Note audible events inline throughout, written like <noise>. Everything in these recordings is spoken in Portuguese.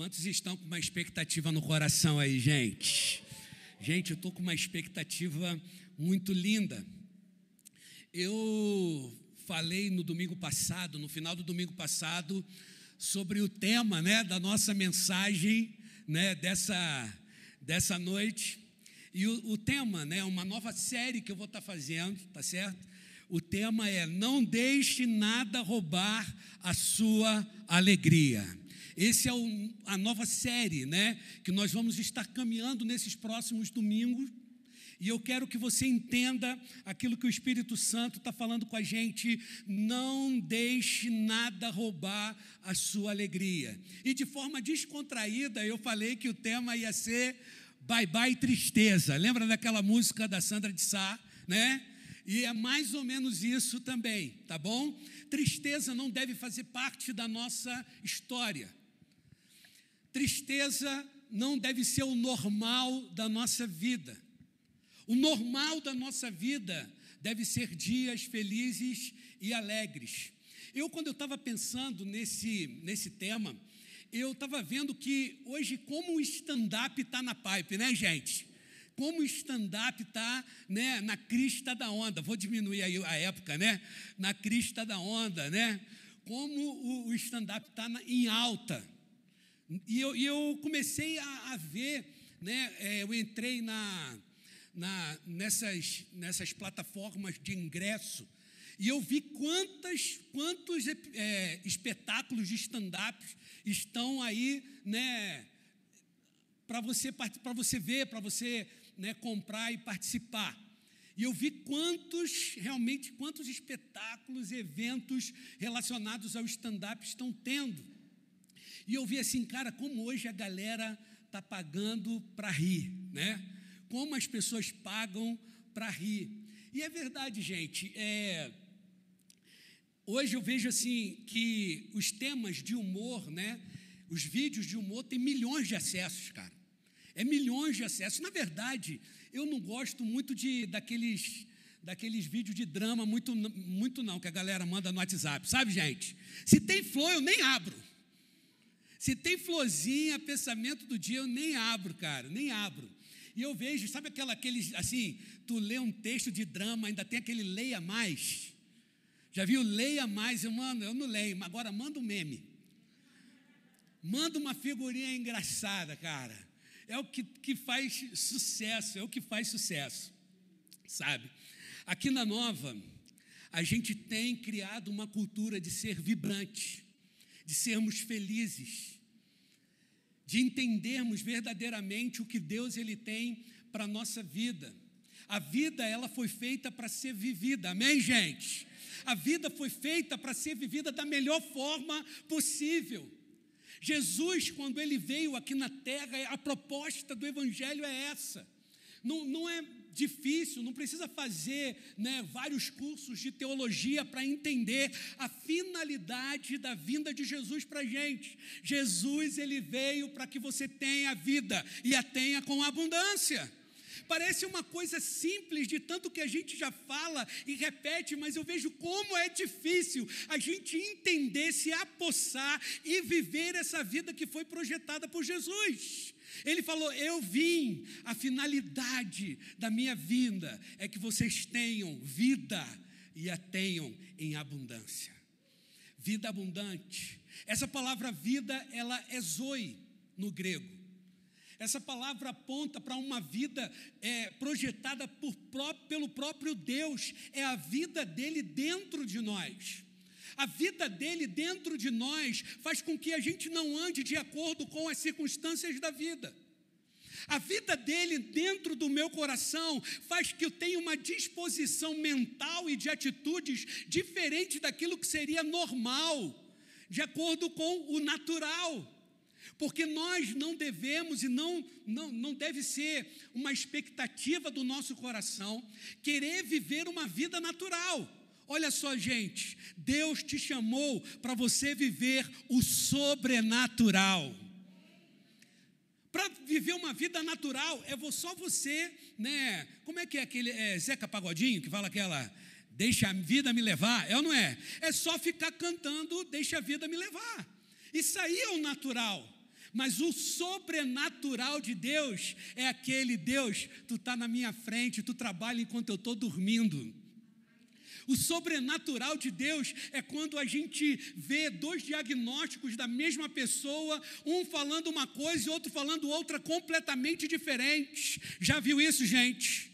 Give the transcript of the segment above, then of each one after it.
Quantos estão com uma expectativa no coração aí, gente? Gente, eu estou com uma expectativa muito linda. Eu falei no domingo passado, no final do domingo passado, sobre o tema né, da nossa mensagem né, dessa, dessa noite. E o, o tema, né, uma nova série que eu vou estar tá fazendo, tá certo? O tema é Não deixe nada roubar a sua alegria. Essa é o, a nova série, né? Que nós vamos estar caminhando nesses próximos domingos. E eu quero que você entenda aquilo que o Espírito Santo está falando com a gente. Não deixe nada roubar a sua alegria. E de forma descontraída, eu falei que o tema ia ser Bye Bye Tristeza. Lembra daquela música da Sandra de Sá, né? E é mais ou menos isso também, tá bom? Tristeza não deve fazer parte da nossa história. Tristeza não deve ser o normal da nossa vida. O normal da nossa vida deve ser dias felizes e alegres. Eu, quando eu estava pensando nesse, nesse tema, eu estava vendo que hoje, como o stand-up está na pipe, né, gente? Como o stand-up está né, na crista da onda. Vou diminuir aí a época, né? Na crista da onda, né? Como o, o stand-up está em alta. E eu, e eu comecei a, a ver, né, é, eu entrei na, na, nessas, nessas plataformas de ingresso e eu vi quantas, quantos é, espetáculos de stand-up estão aí, né, para você, você ver, para você né, comprar e participar. E eu vi quantos, realmente, quantos espetáculos, eventos relacionados ao stand-up estão tendo. E eu vi assim, cara, como hoje a galera está pagando para rir, né? Como as pessoas pagam para rir. E é verdade, gente. É, hoje eu vejo assim que os temas de humor, né? Os vídeos de humor têm milhões de acessos, cara. É milhões de acessos. Na verdade, eu não gosto muito de daqueles daqueles vídeos de drama muito muito não que a galera manda no WhatsApp, sabe, gente? Se tem flor, eu nem abro. Se tem florzinha, pensamento do dia, eu nem abro, cara, nem abro. E eu vejo, sabe aquela, aqueles, assim, tu lê um texto de drama, ainda tem aquele leia mais. Já viu? Leia mais, eu mando, eu não leio, agora manda um meme. Manda uma figurinha engraçada, cara. É o que, que faz sucesso, é o que faz sucesso, sabe? Aqui na Nova, a gente tem criado uma cultura de ser vibrante de sermos felizes, de entendermos verdadeiramente o que Deus ele tem para a nossa vida. A vida ela foi feita para ser vivida, amém, gente? A vida foi feita para ser vivida da melhor forma possível. Jesus, quando ele veio aqui na terra, a proposta do Evangelho é essa. Não, não é difícil, não precisa fazer né, vários cursos de teologia para entender a finalidade da vinda de Jesus para a gente. Jesus, ele veio para que você tenha vida e a tenha com abundância. Parece uma coisa simples de tanto que a gente já fala e repete, mas eu vejo como é difícil a gente entender, se apossar e viver essa vida que foi projetada por Jesus. Ele falou: Eu vim, a finalidade da minha vinda é que vocês tenham vida e a tenham em abundância. Vida abundante. Essa palavra vida, ela é zoe no grego. Essa palavra aponta para uma vida é, projetada por, pelo próprio Deus, é a vida dele dentro de nós. A vida dele dentro de nós faz com que a gente não ande de acordo com as circunstâncias da vida. A vida dele dentro do meu coração faz que eu tenha uma disposição mental e de atitudes diferente daquilo que seria normal, de acordo com o natural. Porque nós não devemos e não, não, não deve ser uma expectativa do nosso coração querer viver uma vida natural. Olha só, gente, Deus te chamou para você viver o sobrenatural. Para viver uma vida natural, é só você, né? Como é que é aquele é, Zeca Pagodinho que fala aquela deixa a vida me levar? É ou não é? É só ficar cantando, deixa a vida me levar. Isso aí é o natural. Mas o sobrenatural de Deus é aquele Deus, tu está na minha frente, tu trabalha enquanto eu estou dormindo. O sobrenatural de Deus é quando a gente vê dois diagnósticos da mesma pessoa, um falando uma coisa e outro falando outra completamente diferente. Já viu isso, gente?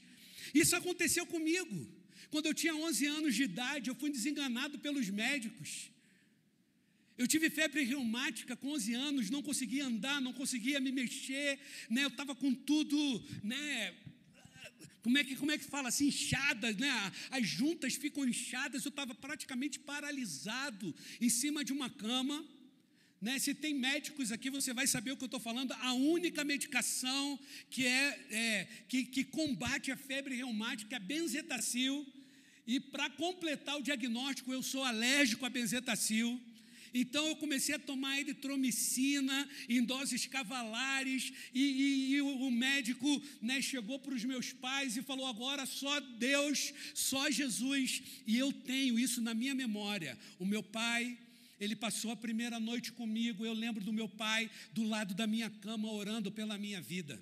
Isso aconteceu comigo. Quando eu tinha 11 anos de idade, eu fui desenganado pelos médicos. Eu tive febre reumática com 11 anos, não conseguia andar, não conseguia me mexer, né? Eu estava com tudo, né? Como é que, como é que fala assim, inchadas, né? As juntas ficam inchadas, eu estava praticamente paralisado em cima de uma cama. Né? Se tem médicos aqui, você vai saber o que eu estou falando. A única medicação que, é, é que, que combate a febre reumática é benzetacil. E para completar o diagnóstico, eu sou alérgico a benzetacil. Então eu comecei a tomar eritromicina em doses cavalares, e, e, e o, médico né, chegou para os meus pais e falou: agora só Deus, só Jesus. E eu tenho isso na minha memória. O meu pai. Ele passou a primeira noite comigo. Eu lembro do meu pai do lado da minha cama orando pela minha vida.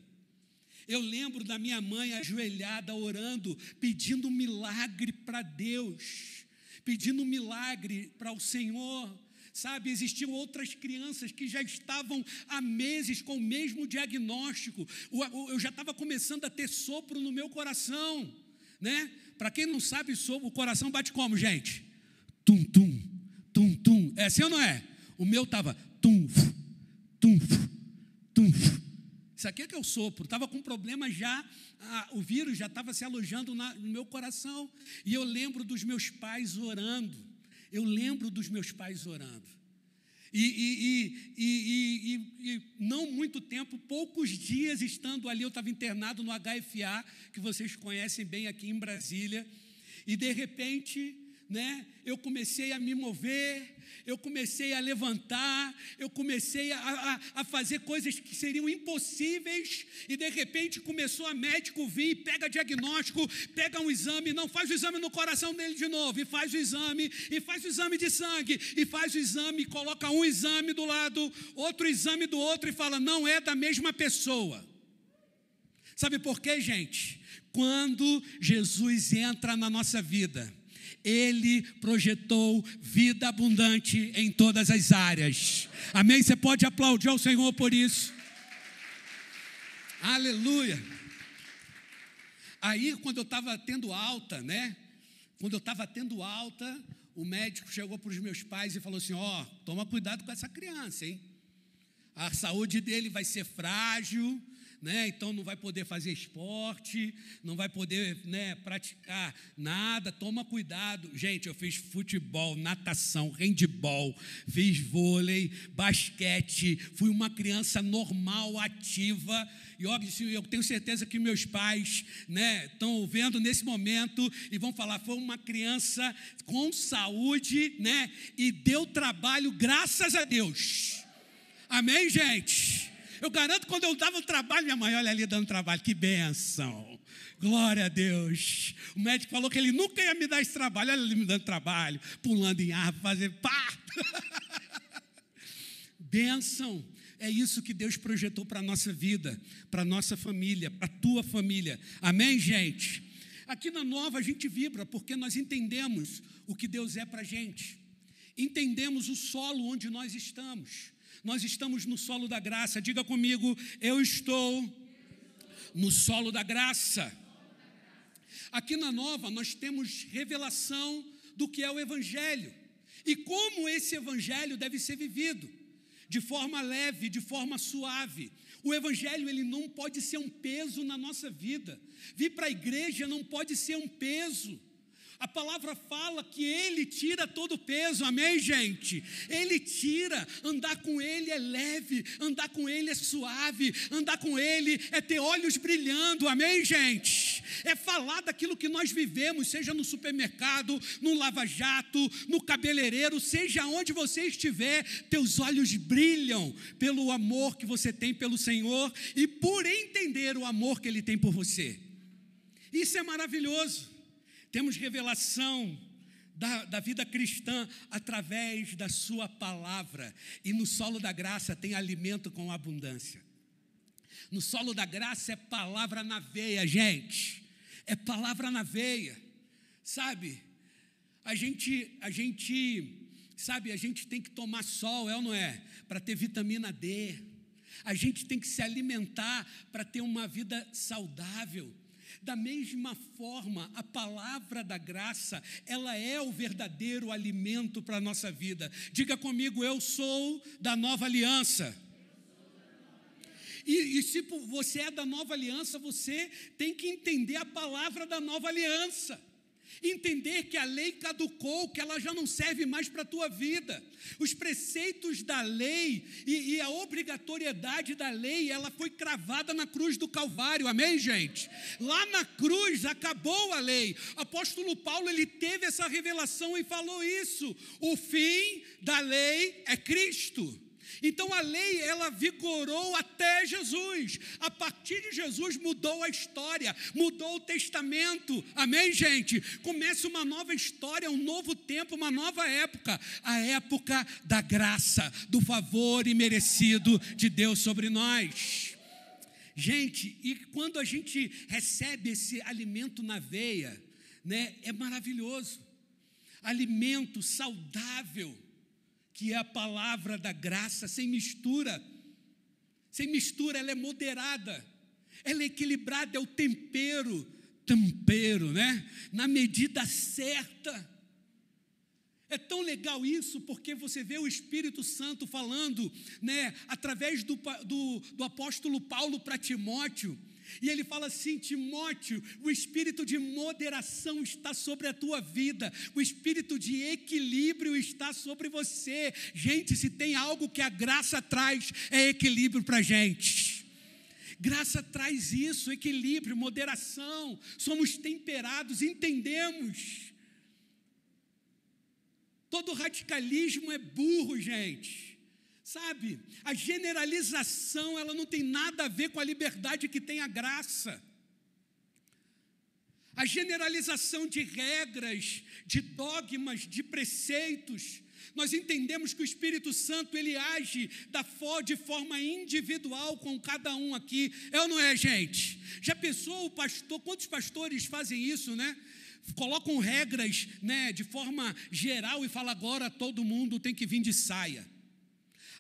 Eu lembro da minha mãe ajoelhada orando, pedindo um milagre para Deus, pedindo um milagre para o Senhor. Sabe, existiam outras crianças que já estavam há meses com o mesmo diagnóstico. Eu já estava começando a ter sopro no meu coração, né? Para quem não sabe, o coração bate como, gente? Tum, tum, tum, tum. É assim ou não é? O meu estava tum, tum, tum. Isso aqui é que é o sopro. Estava com problema já, o vírus já estava se alojando na, no meu coração. E eu lembro dos meus pais orando eu lembro dos meus pais orando. E, e, e, e, não muito tempo, poucos dias estando ali, eu estava internado no HFA, que vocês conhecem bem aqui em Brasília, e de repente né? Eu comecei a me mover, eu comecei a levantar, eu comecei a, a, a, fazer coisas que seriam impossíveis, e de repente começou a médico vir, pega diagnóstico, pega um exame, não faz o exame no coração dele de novo, e faz o exame, e faz o exame de sangue, e faz o exame, coloca um exame do lado, outro exame do outro, e fala: não é da mesma pessoa. Sabe por quê, gente? Quando Jesus entra na nossa vida, ele projetou vida abundante em todas as áreas. Amém? Você pode aplaudir ao Senhor por isso. Aleluia. Aí, quando eu estava tendo alta, né? Quando eu estava tendo alta, o médico chegou para os meus pais e falou assim: Ó, oh, toma cuidado com essa criança, hein? A saúde dele vai ser frágil, né? Então não vai poder fazer esporte, não vai poder, né, praticar nada. Toma cuidado. Gente, eu fiz futebol, natação, handball, fiz vôlei, basquete, fui uma criança normal, ativa. E ó, eu tenho certeza que meus pais, né, estão vendo nesse momento e vão falar, foi uma criança com saúde, né, e deu trabalho graças a Deus. Amém, gente. Eu garanto, quando eu dava o trabalho, minha mãe, olha ali dando trabalho, que benção. Glória a Deus. O médico falou que ele nunca ia me dar esse trabalho. Olha ele me dando trabalho, pulando em árvore, fazendo pá. <laughs> Benção. É isso que Deus projetou para a nossa vida, para a nossa família, para a tua família. Amém, gente? Aqui na Nova a gente vibra porque nós entendemos o que Deus é para a gente. Entendemos o solo onde nós estamos. Nós estamos no solo da graça. Diga comigo, eu estou no solo da graça. Aqui na Nova nós temos revelação do que é o Evangelho e como esse Evangelho deve ser vivido, de forma leve, de forma suave. O Evangelho ele não pode ser um peso na nossa vida. Vir para a igreja não pode ser um peso. A palavra fala que Ele tira todo o peso, amém, gente? Ele tira, andar com Ele é leve, andar com Ele é suave, andar com Ele é ter olhos brilhando, amém, gente? É falar daquilo que nós vivemos, seja no supermercado, no lava-jato, no cabeleireiro, seja onde você estiver, teus olhos brilham pelo amor que você tem pelo Senhor e por entender o amor que Ele tem por você. Isso é maravilhoso temos revelação da, da, vida cristã através da Sua palavra. E no solo da graça tem alimento com abundância. No solo da graça é palavra na veia, gente. É palavra na veia. Sabe? A gente, a gente, sabe, a gente tem que tomar sol, é ou não é? Para ter vitamina D. A gente tem que se alimentar para ter uma vida saudável. Da mesma forma, a palavra da graça, ela é o verdadeiro alimento para a nossa vida. Diga comigo, eu sou da nova aliança. E, e se você é da nova aliança, você tem que entender a palavra da nova aliança entender que a lei caducou, que ela já não serve mais para a tua vida. Os preceitos da lei e, e, a obrigatoriedade da lei, ela foi cravada na cruz do Calvário, amém, gente? Lá na cruz acabou a lei. Apóstolo Paulo, ele teve essa revelação e falou isso: o fim da lei é Cristo. Então a lei ela vigorou até Jesus. A partir de Jesus mudou a história, mudou o testamento. Amém, gente? Começa uma nova história, um novo tempo, uma nova época, a época da graça, do favor imerecido de Deus sobre nós. Gente, e quando a gente recebe esse alimento na veia, né, é maravilhoso. Alimento saudável que é a palavra da graça, sem mistura. Sem mistura, ela é moderada, ela é equilibrada, é o tempero, tempero, né? Na medida certa. É tão legal isso, porque você vê o Espírito Santo falando, né, através do, do, do apóstolo Paulo para Timóteo, e ele fala assim: Timóteo, o espírito de moderação está sobre a tua vida, o espírito de equilíbrio está sobre você. Gente, se tem algo que a graça traz, é equilíbrio para a gente. Graça traz isso, equilíbrio, moderação, somos temperados, entendemos. Todo radicalismo é burro, gente. Sabe, a generalização, ela não tem nada a ver com a liberdade que tem a graça. A generalização de regras, de dogmas, de preceitos, nós entendemos que o Espírito Santo ele age da de forma individual com cada um aqui. É ou não é, gente? Já pensou o pastor? Quantos pastores fazem isso, né? Colocam regras, né, de forma geral e fala agora todo mundo tem que vir de saia.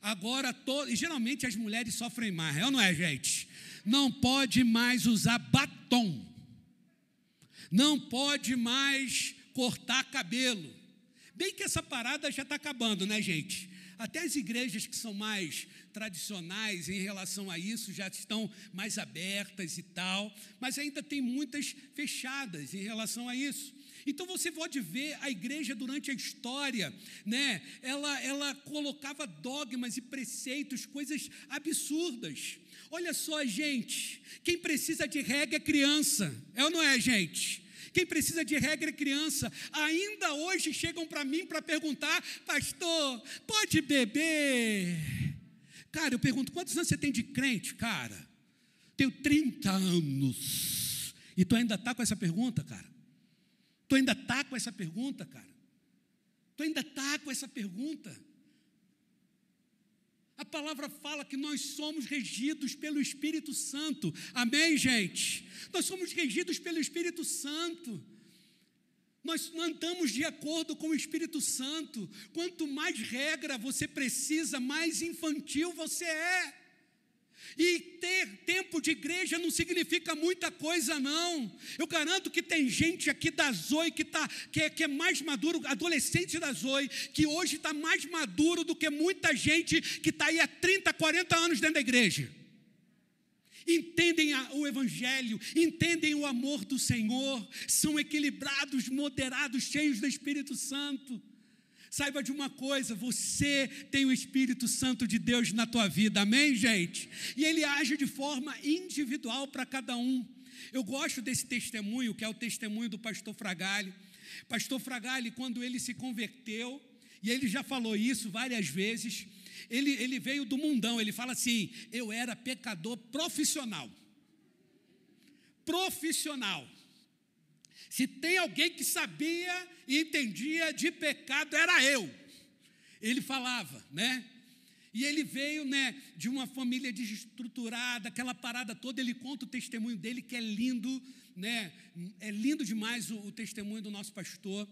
Agora, to... e geralmente as mulheres sofrem mais, é ou não é, gente? Não pode mais usar batom, não pode mais cortar cabelo. Bem que essa parada já está acabando, né, gente? Até as igrejas que são mais tradicionais em relação a isso já estão mais abertas e tal, mas ainda tem muitas fechadas em relação a isso. Então você pode ver a igreja durante a história, né? Ela, ela colocava dogmas e preceitos, coisas absurdas. Olha só, gente, quem precisa de regra é criança, é ou não é, gente? Quem precisa de regra é criança. Ainda hoje chegam para mim para perguntar, pastor, pode beber? Cara, eu pergunto, quantos anos você tem de crente, cara? Tenho 30 anos. E tu ainda está com essa pergunta, cara? Tu ainda está com essa pergunta, cara? Tu ainda está com essa pergunta? A palavra fala que nós somos regidos pelo Espírito Santo. Amém, gente? Nós somos regidos pelo Espírito Santo. Nós andamos de acordo com o Espírito Santo. Quanto mais regra você precisa, mais infantil você é. E ter tempo de igreja não significa muita coisa, não. Eu garanto que tem gente aqui da Zoe que, tá, que, é, que é mais maduro, adolescente da Zoe, que hoje está mais maduro do que muita gente que está aí há 30, 40 anos dentro da igreja. Entendem a, o Evangelho, entendem o amor do Senhor, são equilibrados, moderados, cheios do Espírito Santo. Saiba de uma coisa, você tem o Espírito Santo de Deus na tua vida, amém, gente? E ele age de forma individual para cada um. Eu gosto desse testemunho, que é o testemunho do pastor Fragale. Pastor Fragale, quando ele se converteu, e ele já falou isso várias vezes, ele, ele veio do mundão, ele fala assim: eu era pecador profissional. Profissional. Se tem alguém que sabia e entendia de pecado, era eu. Ele falava, né? E ele veio, né, de uma família desestruturada, aquela parada toda. Ele conta o testemunho dele, que é lindo, né? É lindo demais o, o testemunho do nosso pastor.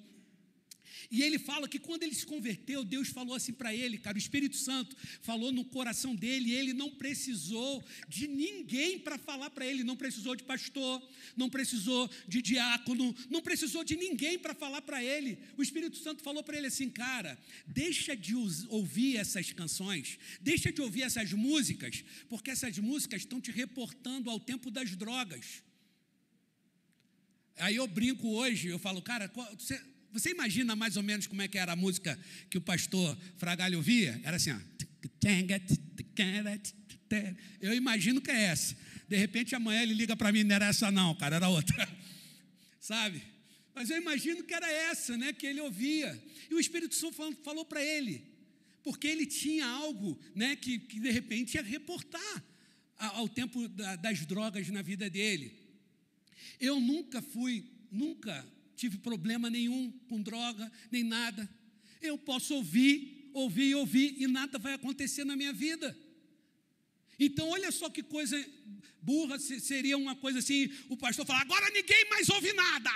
E ele fala que quando ele se converteu, Deus falou assim para ele, cara, o Espírito Santo falou no coração dele, ele não precisou de ninguém para falar para ele, não precisou de pastor, não precisou de diácono, não precisou de ninguém para falar para ele. O Espírito Santo falou para ele assim, cara, deixa de ouvir essas canções, deixa de ouvir essas músicas, porque essas músicas estão te reportando ao tempo das drogas. Aí eu brinco hoje, eu falo, cara, você, você imagina mais ou menos como é que era a música que o pastor Fragalho ouvia? Era assim, ó. Eu imagino que é essa. De repente amanhã ele liga para mim, não era essa não, cara, era outra. <laughs> Sabe? Mas eu imagino que era essa, né, que ele ouvia. E o Espírito Santo falou, para ele, porque ele tinha algo, né, que, que de repente ia reportar ao tempo das drogas na vida dele. Eu nunca fui, nunca tive problema nenhum com droga, nem nada. Eu posso ouvir, ouvir, ouvir e nada vai acontecer na minha vida. Então, olha só que coisa burra seria uma coisa assim: o pastor falar, agora ninguém mais ouve nada,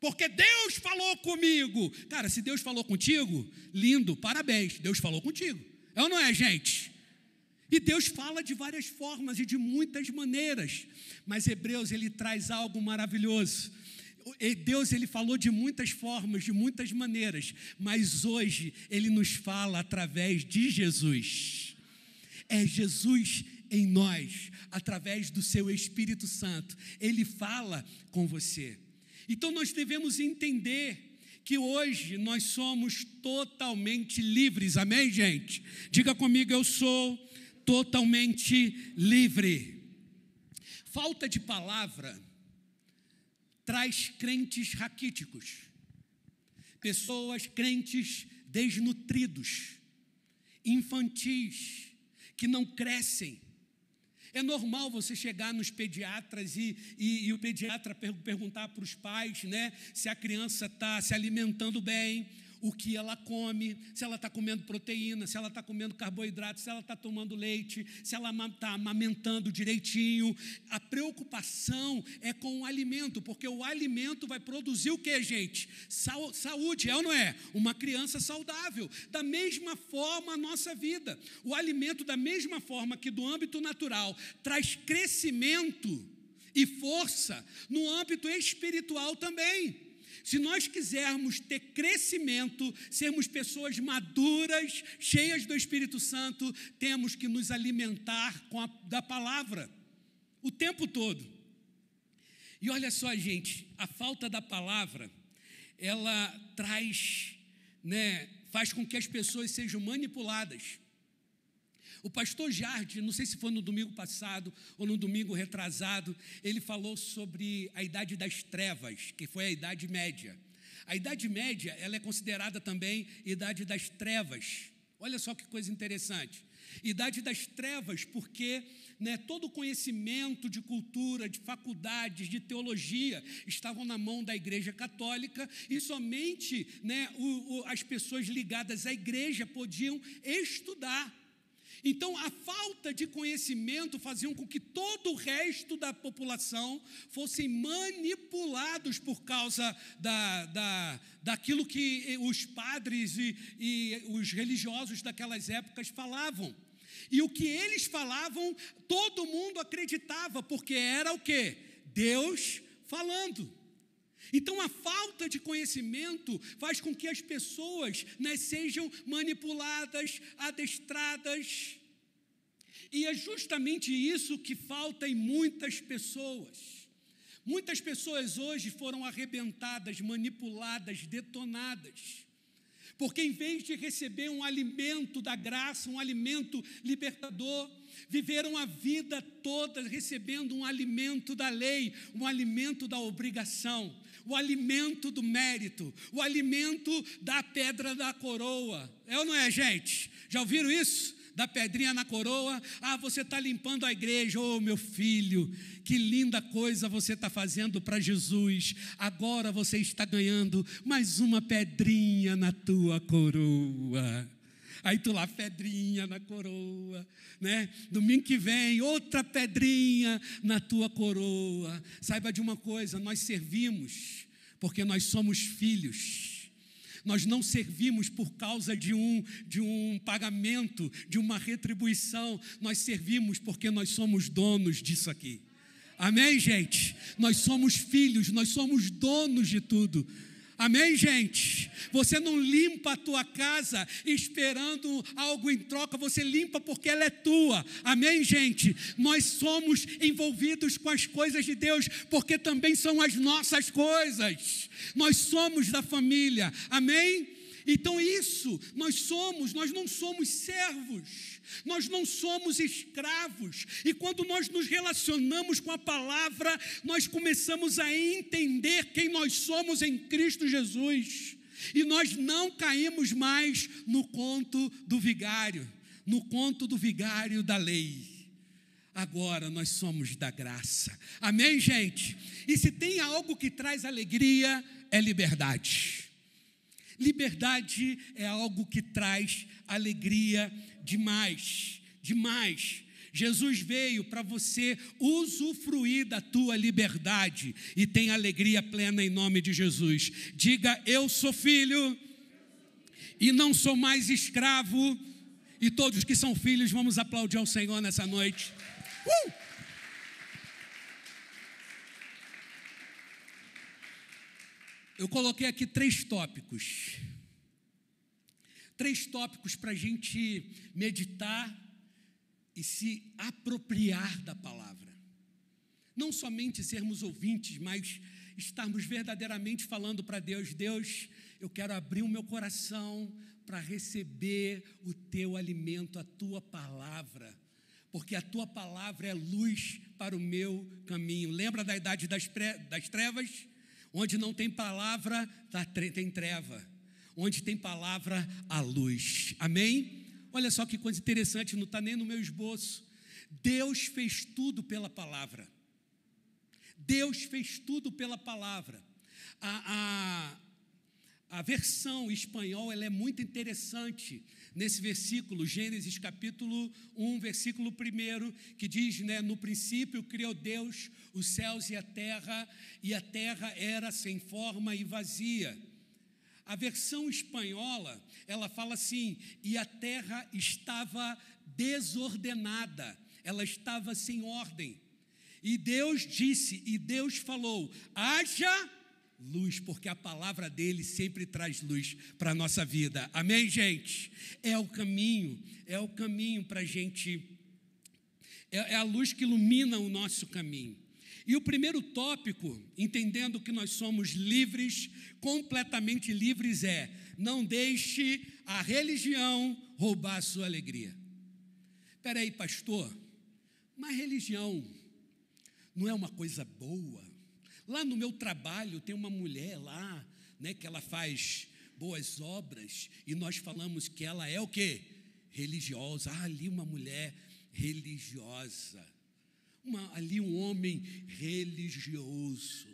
porque Deus falou comigo. Cara, se Deus falou contigo, lindo, parabéns, Deus falou contigo. É ou não é, gente? E Deus fala de várias formas e de muitas maneiras, mas Hebreus ele traz algo maravilhoso. Deus ele falou de muitas formas, de muitas maneiras, mas hoje ele nos fala através de Jesus. É Jesus em nós, através do seu Espírito Santo. Ele fala com você. Então nós devemos entender que hoje nós somos totalmente livres. Amém, gente? Diga comigo, eu sou totalmente livre. Falta de palavra traz crentes raquíticos, pessoas crentes desnutridos, infantis, que não crescem. É normal você chegar nos pediatras e, e, e o pediatra per perguntar para os pais né, se a criança está se alimentando bem, o que ela come, se ela está comendo proteína, se ela está comendo carboidrato, se ela está tomando leite, se ela está amamentando direitinho. A preocupação é com o alimento, porque o alimento vai produzir o que, gente? Saúde, é ou não é? Uma criança saudável. Da mesma forma a nossa vida. O alimento, da mesma forma que do âmbito natural, traz crescimento e força, no âmbito espiritual também. Se nós quisermos ter crescimento, sermos pessoas maduras, cheias do Espírito Santo, temos que nos alimentar com a, da palavra o tempo todo. E olha só, gente, a falta da palavra, ela traz, né, faz com que as pessoas sejam manipuladas. O pastor Jardim, não sei se foi no domingo passado ou no domingo retrasado, ele falou sobre a idade das trevas, que foi a idade média. A idade média, ela é considerada também idade das trevas. Olha só que coisa interessante. Idade das trevas, porque né, todo o conhecimento de cultura, de faculdades, de teologia estavam na mão da Igreja Católica e somente né, o, o, as pessoas ligadas à igreja podiam estudar. Então, a falta de conhecimento fazia com que todo o resto da população fossem manipulados por causa da, da, daquilo que os padres e, e os religiosos daquelas épocas falavam. E o que eles falavam, todo mundo acreditava, porque era o que? Deus falando. Então, a falta de conhecimento faz com que as pessoas né, sejam manipuladas, adestradas. E é justamente isso que falta em muitas pessoas. Muitas pessoas hoje foram arrebentadas, manipuladas, detonadas. Porque em vez de receber um alimento da graça, um alimento libertador, viveram a vida toda recebendo um alimento da lei, um alimento da obrigação o alimento do mérito, o alimento da pedra da coroa. É ou não é, gente? Já ouviram isso? da pedrinha na coroa. Ah, você está limpando a igreja. Oh, meu filho, que linda coisa você está fazendo para Jesus. Agora você está ganhando mais uma pedrinha na tua coroa. Aí tu lá, pedrinha na coroa, né? Domingo que vem, outra pedrinha na tua coroa. Saiba de uma coisa, nós servimos porque nós somos filhos. Nós não servimos por causa de um, de um pagamento, de uma retribuição. Nós servimos porque nós somos donos disso aqui. Amém, gente? Nós somos filhos, nós somos donos de tudo. Amém, gente? Você não limpa a tua casa esperando algo em troca, você limpa porque ela é tua. Amém, gente? Nós somos envolvidos com as coisas de Deus porque também são as nossas coisas. Nós somos da família. Amém? Então, isso, nós somos, nós não somos servos. Nós não somos escravos, e quando nós nos relacionamos com a palavra, nós começamos a entender quem nós somos em Cristo Jesus, e nós não caímos mais no conto do vigário, no conto do vigário da lei. Agora nós somos da graça. Amém, gente? E se tem algo que traz alegria, é liberdade. Liberdade é algo que traz alegria demais, demais. Jesus veio para você usufruir da tua liberdade e tem alegria plena em nome de Jesus. Diga: Eu sou filho e não sou mais escravo. E todos que são filhos, vamos aplaudir ao Senhor nessa noite. Uh! Eu coloquei aqui três tópicos. Três tópicos para a gente meditar e se apropriar da palavra. Não somente sermos ouvintes, mas estarmos verdadeiramente falando para Deus: Deus, eu quero abrir o meu coração para receber o teu alimento, a tua palavra, porque a tua palavra é luz para o meu caminho. Lembra da idade das, trevas? Onde não tem palavra, tá, tem treva. Onde tem palavra, há luz. Amém? Olha só que coisa interessante, não está nem no meu esboço. Deus fez tudo pela palavra. Deus fez tudo pela palavra. A, a, a versão espanhol ela é muito interessante nesse versículo, Gênesis capítulo 1, versículo 1, que diz, né, no princípio criou Deus os céus e a terra, e a terra era sem forma e vazia. A versão espanhola, ela fala assim: "E a terra estava desordenada, ela estava sem ordem. E Deus disse, e Deus falou: haja luz, porque a palavra dele sempre traz luz para a nossa vida. Amém, gente? É o caminho, é o caminho para a gente, é, é a luz que ilumina o nosso caminho. E o primeiro tópico, entendendo que nós somos livres, completamente livres, é: não deixe a religião roubar a sua alegria. Espera aí, pastor, mas religião não é uma coisa boa? Lá no meu trabalho tem uma mulher lá, né, que ela faz boas obras e nós falamos que ela é o quê? Religiosa. Ah, ali uma mulher religiosa. Uma, ali um homem religioso.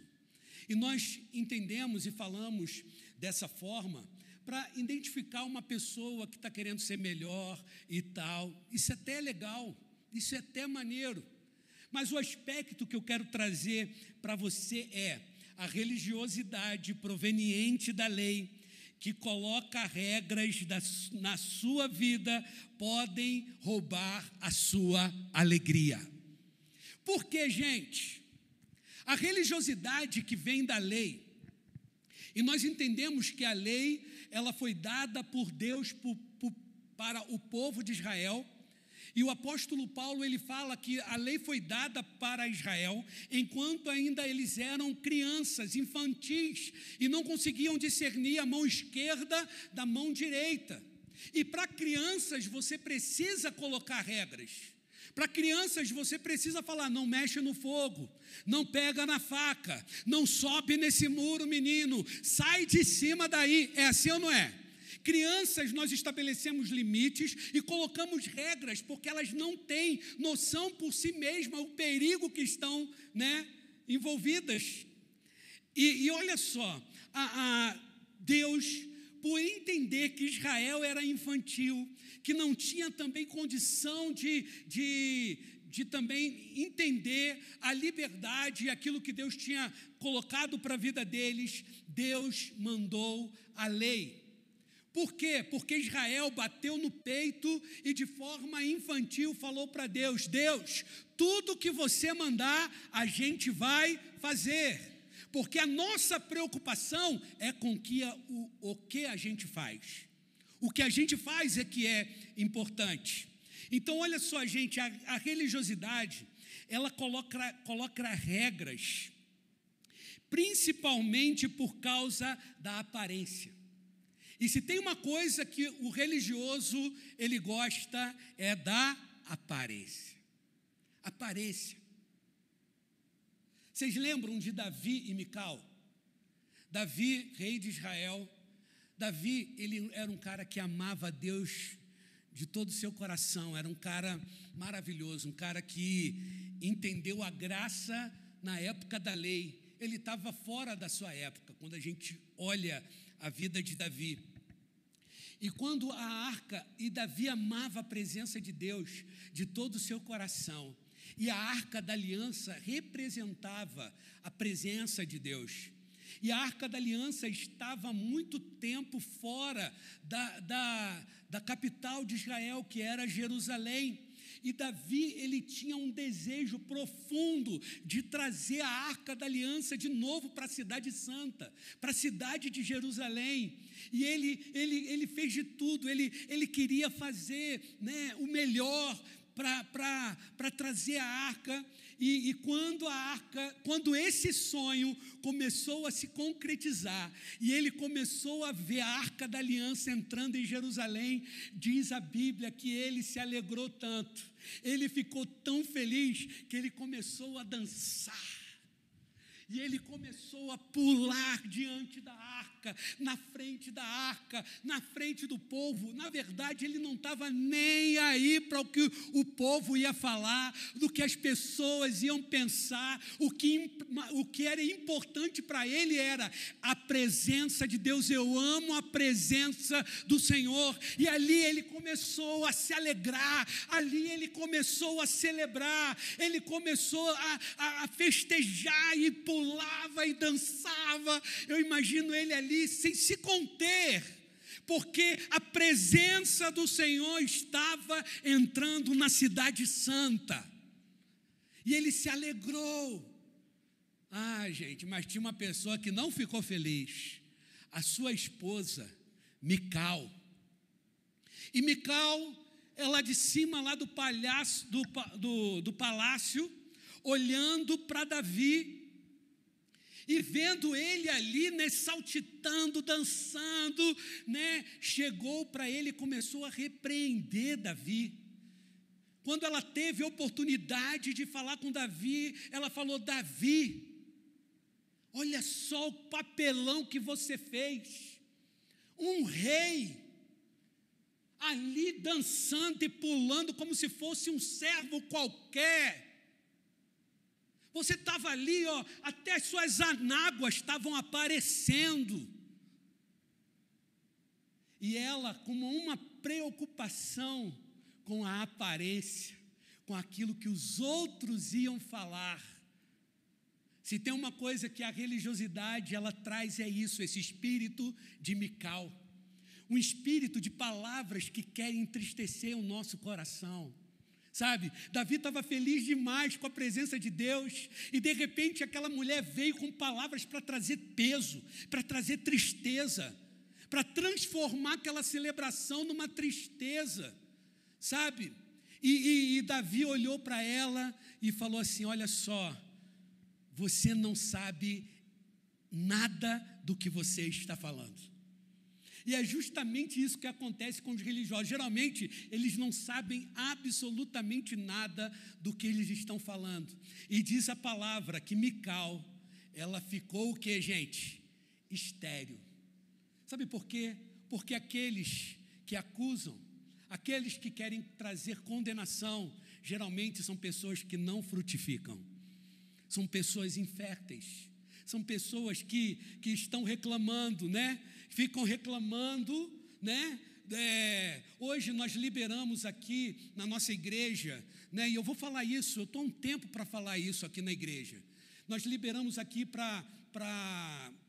E nós entendemos e falamos dessa forma para identificar uma pessoa que está querendo ser melhor e tal. Isso é até legal, isso é até maneiro. Mas o aspecto que eu quero trazer para você é a religiosidade proveniente da lei, que coloca regras da, na sua vida, podem roubar a sua alegria. Por que, gente? A religiosidade que vem da lei, e nós entendemos que a lei ela foi dada por Deus por, por, para o povo de Israel e o apóstolo Paulo ele fala que a lei foi dada para Israel enquanto ainda eles eram crianças, infantis e não conseguiam discernir a mão esquerda da mão direita. E para crianças você precisa colocar regras. Para crianças você precisa falar: não mexe no fogo, não pega na faca, não sobe nesse muro, menino, sai de cima daí. É assim ou não é? Crianças, nós estabelecemos limites e colocamos regras, porque elas não têm noção por si mesmas o perigo que estão né, envolvidas. E, e olha só, a, a Deus, por entender que Israel era infantil, que não tinha também condição de, de, de também entender a liberdade e aquilo que Deus tinha colocado para a vida deles, Deus mandou a lei. Por quê? Porque Israel bateu no peito e de forma infantil falou para Deus: Deus, tudo que você mandar, a gente vai fazer. Porque a nossa preocupação é com que o, o que a gente faz. O que a gente faz é que é importante. Então, olha só, gente, a, a religiosidade, ela coloca, coloca regras, principalmente por causa da aparência. E se tem uma coisa que o religioso ele gosta é da aparência. Aparência. Vocês lembram de Davi e Mical? Davi, rei de Israel. Davi, ele era um cara que amava a Deus de todo o seu coração, era um cara maravilhoso, um cara que entendeu a graça na época da lei. Ele estava fora da sua época, quando a gente olha a vida de Davi. E quando a arca, e Davi amava a presença de Deus de todo o seu coração, e a arca da aliança representava a presença de Deus. E a arca da aliança estava há muito tempo fora da, da, da capital de Israel, que era Jerusalém. E Davi, ele tinha um desejo profundo de trazer a arca da aliança de novo para a cidade santa, para a cidade de Jerusalém. E ele, ele, ele fez de tudo, ele, ele queria fazer né, o melhor para trazer a arca. E, e, quando a arca, quando esse sonho começou a se concretizar, e ele começou a ver a arca da aliança entrando em Jerusalém, diz a Bíblia que ele se alegrou tanto, ele ficou tão feliz que ele começou a dançar. E ele começou a pular diante da arca, na frente da arca, na frente do povo. Na verdade, ele não estava nem aí para o que o povo ia falar, do que as pessoas iam pensar. O que, o que era importante para ele era a presença de Deus. Eu amo a presença do Senhor. E ali ele começou a se alegrar, ali ele começou a celebrar, ele começou a, a, a festejar e pulava e dançava. Eu imagino ele ali sem se conter, porque a presença do Senhor estava entrando na cidade santa. E ele se alegrou. Ah, gente, mas tinha uma pessoa que não ficou feliz. A sua esposa, Mical. E Mical, ela de cima lá do, palhaço, do, do, do palácio, olhando para Davi, e vendo ele ali, né, saltitando, dançando, né, chegou para ele e começou a repreender Davi. Quando ela teve a oportunidade de falar com Davi, ela falou: Davi, olha só o papelão que você fez. Um rei, ali dançando e pulando como se fosse um servo qualquer você estava ali, ó, até as suas anáguas estavam aparecendo. E ela, como uma preocupação com a aparência, com aquilo que os outros iam falar. Se tem uma coisa que a religiosidade ela traz é isso, esse espírito de Mical. Um espírito de palavras que querem entristecer o nosso coração sabe? Davi estava feliz demais com a presença de Deus, e de repente aquela mulher veio com palavras para trazer peso, para trazer tristeza, para transformar aquela celebração numa tristeza, sabe? E, e, e Davi olhou para ela e falou assim: Olha só, você não sabe nada do que você está falando. E é justamente isso que acontece com os religiosos. Geralmente, eles não sabem absolutamente nada do que eles estão falando. E diz a palavra que Mical, ela ficou o que, gente? Estéreo. Sabe por quê? Porque aqueles que acusam, aqueles que querem trazer condenação, geralmente são pessoas que não frutificam, são pessoas inférteis, são pessoas que, que estão reclamando, né? Ficam reclamando, né? É, hoje nós liberamos aqui na nossa igreja, né? E eu vou falar isso, eu estou um tempo para falar isso aqui na igreja. Nós liberamos aqui para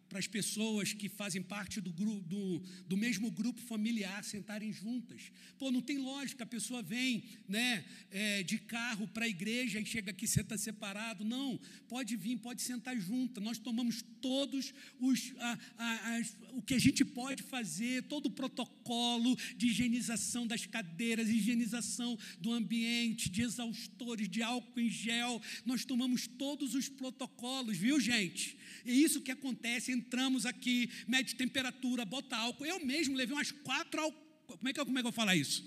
para as pessoas que fazem parte do, grupo, do, do mesmo grupo familiar sentarem juntas. Pô, não tem lógica, a pessoa vem né, é, de carro para a igreja e chega aqui <laughs> senta separado. Não, pode vir, pode sentar junto. Nós tomamos todos os a, a, as, o que a gente pode fazer, todo o protocolo de higienização das cadeiras, higienização do ambiente, de exaustores, de álcool em gel. Nós tomamos todos os protocolos, viu, gente? É isso que acontece. Entramos aqui, mede temperatura, bota álcool. Eu mesmo levei umas quatro álcool. Como é que eu, como é que eu falar isso?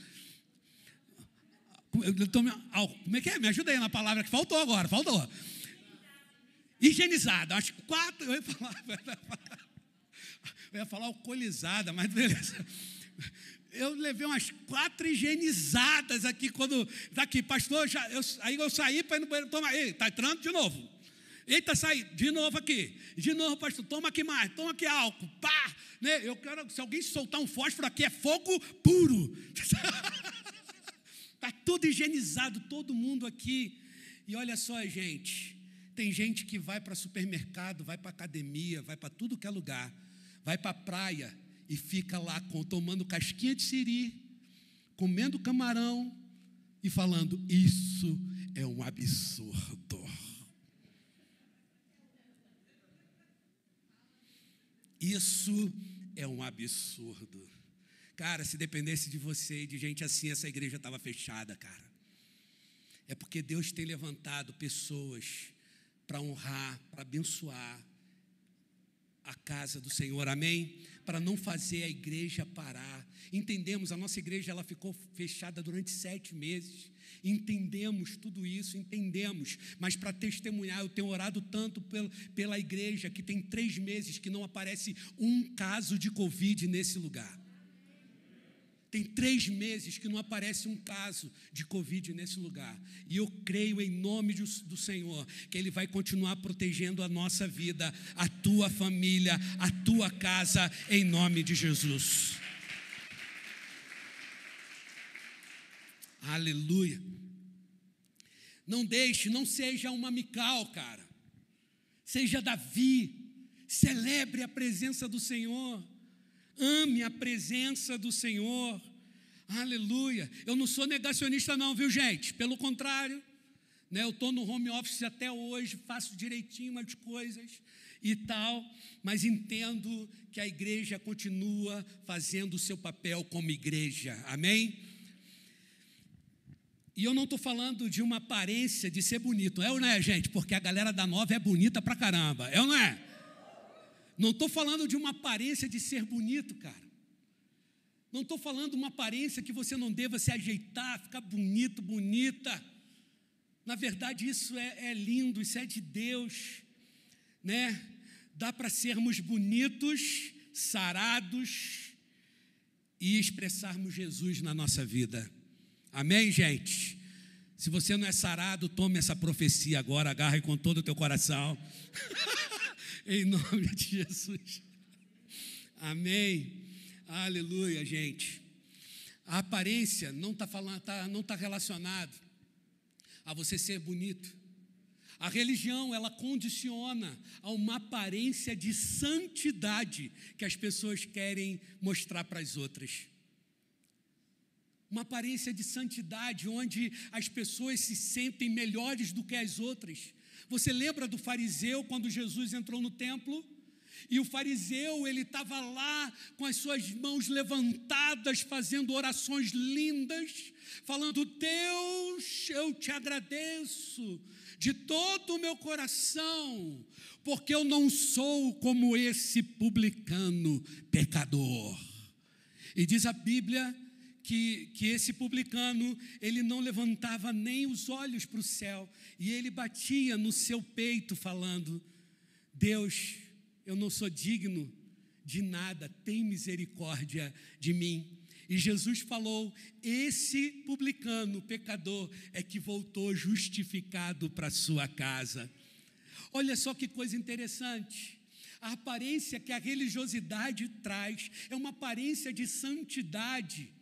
Como é que é? Me ajuda aí na palavra que faltou agora, faltou. Higienizada, acho que quatro. <laughs> Eu ia falar, eu ia falar alcoolizada, mas beleza. Eu levei umas quatro higienizadas aqui quando. Daqui, pastor, já, eu, aí eu saí para ir no banheiro tomar. Ei, está entrando de novo. Eita, sai, de novo aqui. De novo, pastor, toma aqui mais, toma aqui álcool, pá. Né? Eu quero, se alguém soltar um fósforo aqui, é fogo puro. Está <laughs> tudo higienizado, todo mundo aqui. E olha só, gente, tem gente que vai para supermercado, vai para academia, vai para tudo que é lugar, vai para praia e fica lá com, tomando casquinha de siri, comendo camarão e falando: Isso é um absurdo. Isso é um absurdo. Cara, se dependesse de você e de gente assim, essa igreja estava fechada, cara. É porque Deus tem levantado pessoas para honrar, para abençoar a casa do Senhor, amém? Para não fazer a igreja parar. Entendemos, a nossa igreja ela ficou fechada durante sete meses. Entendemos tudo isso, entendemos, mas para testemunhar, eu tenho orado tanto pela igreja que tem três meses que não aparece um caso de Covid nesse lugar. Tem três meses que não aparece um caso de Covid nesse lugar. E eu creio em nome do Senhor que Ele vai continuar protegendo a nossa vida, a tua família, a tua casa, em nome de Jesus. Aleluia. Não deixe, não seja uma Mical, cara. Seja Davi. Celebre a presença do Senhor. Ame a presença do Senhor. Aleluia. Eu não sou negacionista, não, viu, gente? Pelo contrário, né, eu estou no home office até hoje, faço direitinho umas coisas e tal, mas entendo que a igreja continua fazendo o seu papel como igreja. Amém? E eu não estou falando de uma aparência de ser bonito, é ou não é, gente? Porque a galera da nova é bonita pra caramba, é ou não é? Não estou falando de uma aparência de ser bonito, cara. Não estou falando uma aparência que você não deva se ajeitar, ficar bonito, bonita. Na verdade, isso é, é lindo, isso é de Deus, né? Dá para sermos bonitos, sarados e expressarmos Jesus na nossa vida. Amém, gente? Se você não é sarado, tome essa profecia agora, agarre com todo o teu coração. <laughs> em nome de Jesus. Amém. Aleluia, gente. A aparência não está tá, não está relacionado a você ser bonito. A religião, ela condiciona a uma aparência de santidade que as pessoas querem mostrar para as outras uma aparência de santidade, onde as pessoas se sentem melhores do que as outras. Você lembra do fariseu quando Jesus entrou no templo? E o fariseu, ele estava lá com as suas mãos levantadas, fazendo orações lindas, falando: Deus, eu te agradeço de todo o meu coração, porque eu não sou como esse publicano pecador. E diz a Bíblia que, que esse publicano, ele não levantava nem os olhos para o céu, e ele batia no seu peito, falando: Deus, eu não sou digno de nada, tem misericórdia de mim. E Jesus falou: Esse publicano, pecador, é que voltou justificado para sua casa. Olha só que coisa interessante. A aparência que a religiosidade traz é uma aparência de santidade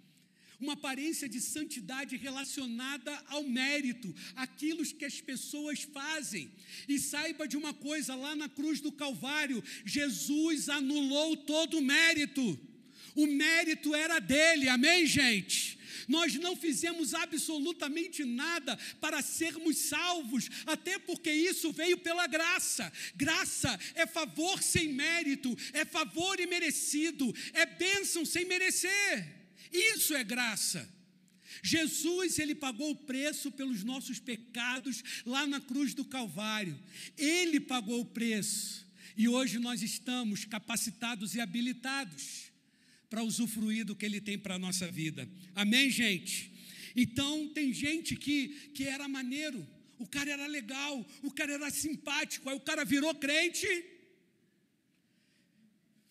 uma aparência de santidade relacionada ao mérito, aquilo que as pessoas fazem. E saiba de uma coisa: lá na cruz do Calvário, Jesus anulou todo o mérito. O mérito era dele, amém, gente? Nós não fizemos absolutamente nada para sermos salvos, até porque isso veio pela graça. Graça é favor sem mérito, é favor imerecido, é bênção sem merecer. Isso é graça. Jesus, ele pagou o preço pelos nossos pecados lá na cruz do Calvário. Ele pagou o preço. E hoje nós estamos capacitados e habilitados para usufruir do que ele tem para a nossa vida. Amém, gente? Então, tem gente que, que era maneiro, o cara era legal, o cara era simpático, aí o cara virou crente,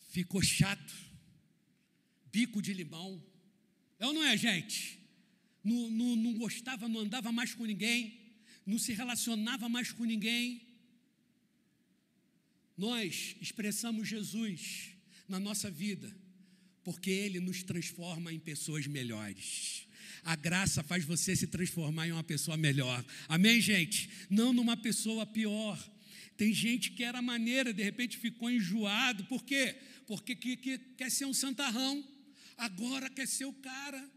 ficou chato, bico de limão é ou não é, gente? Não, não, não gostava, não andava mais com ninguém, não se relacionava mais com ninguém. Nós expressamos Jesus na nossa vida, porque Ele nos transforma em pessoas melhores. A graça faz você se transformar em uma pessoa melhor. Amém, gente? Não numa pessoa pior. Tem gente que era maneira, de repente ficou enjoado. Por quê? Porque que, que, quer ser um santarrão agora quer ser o cara,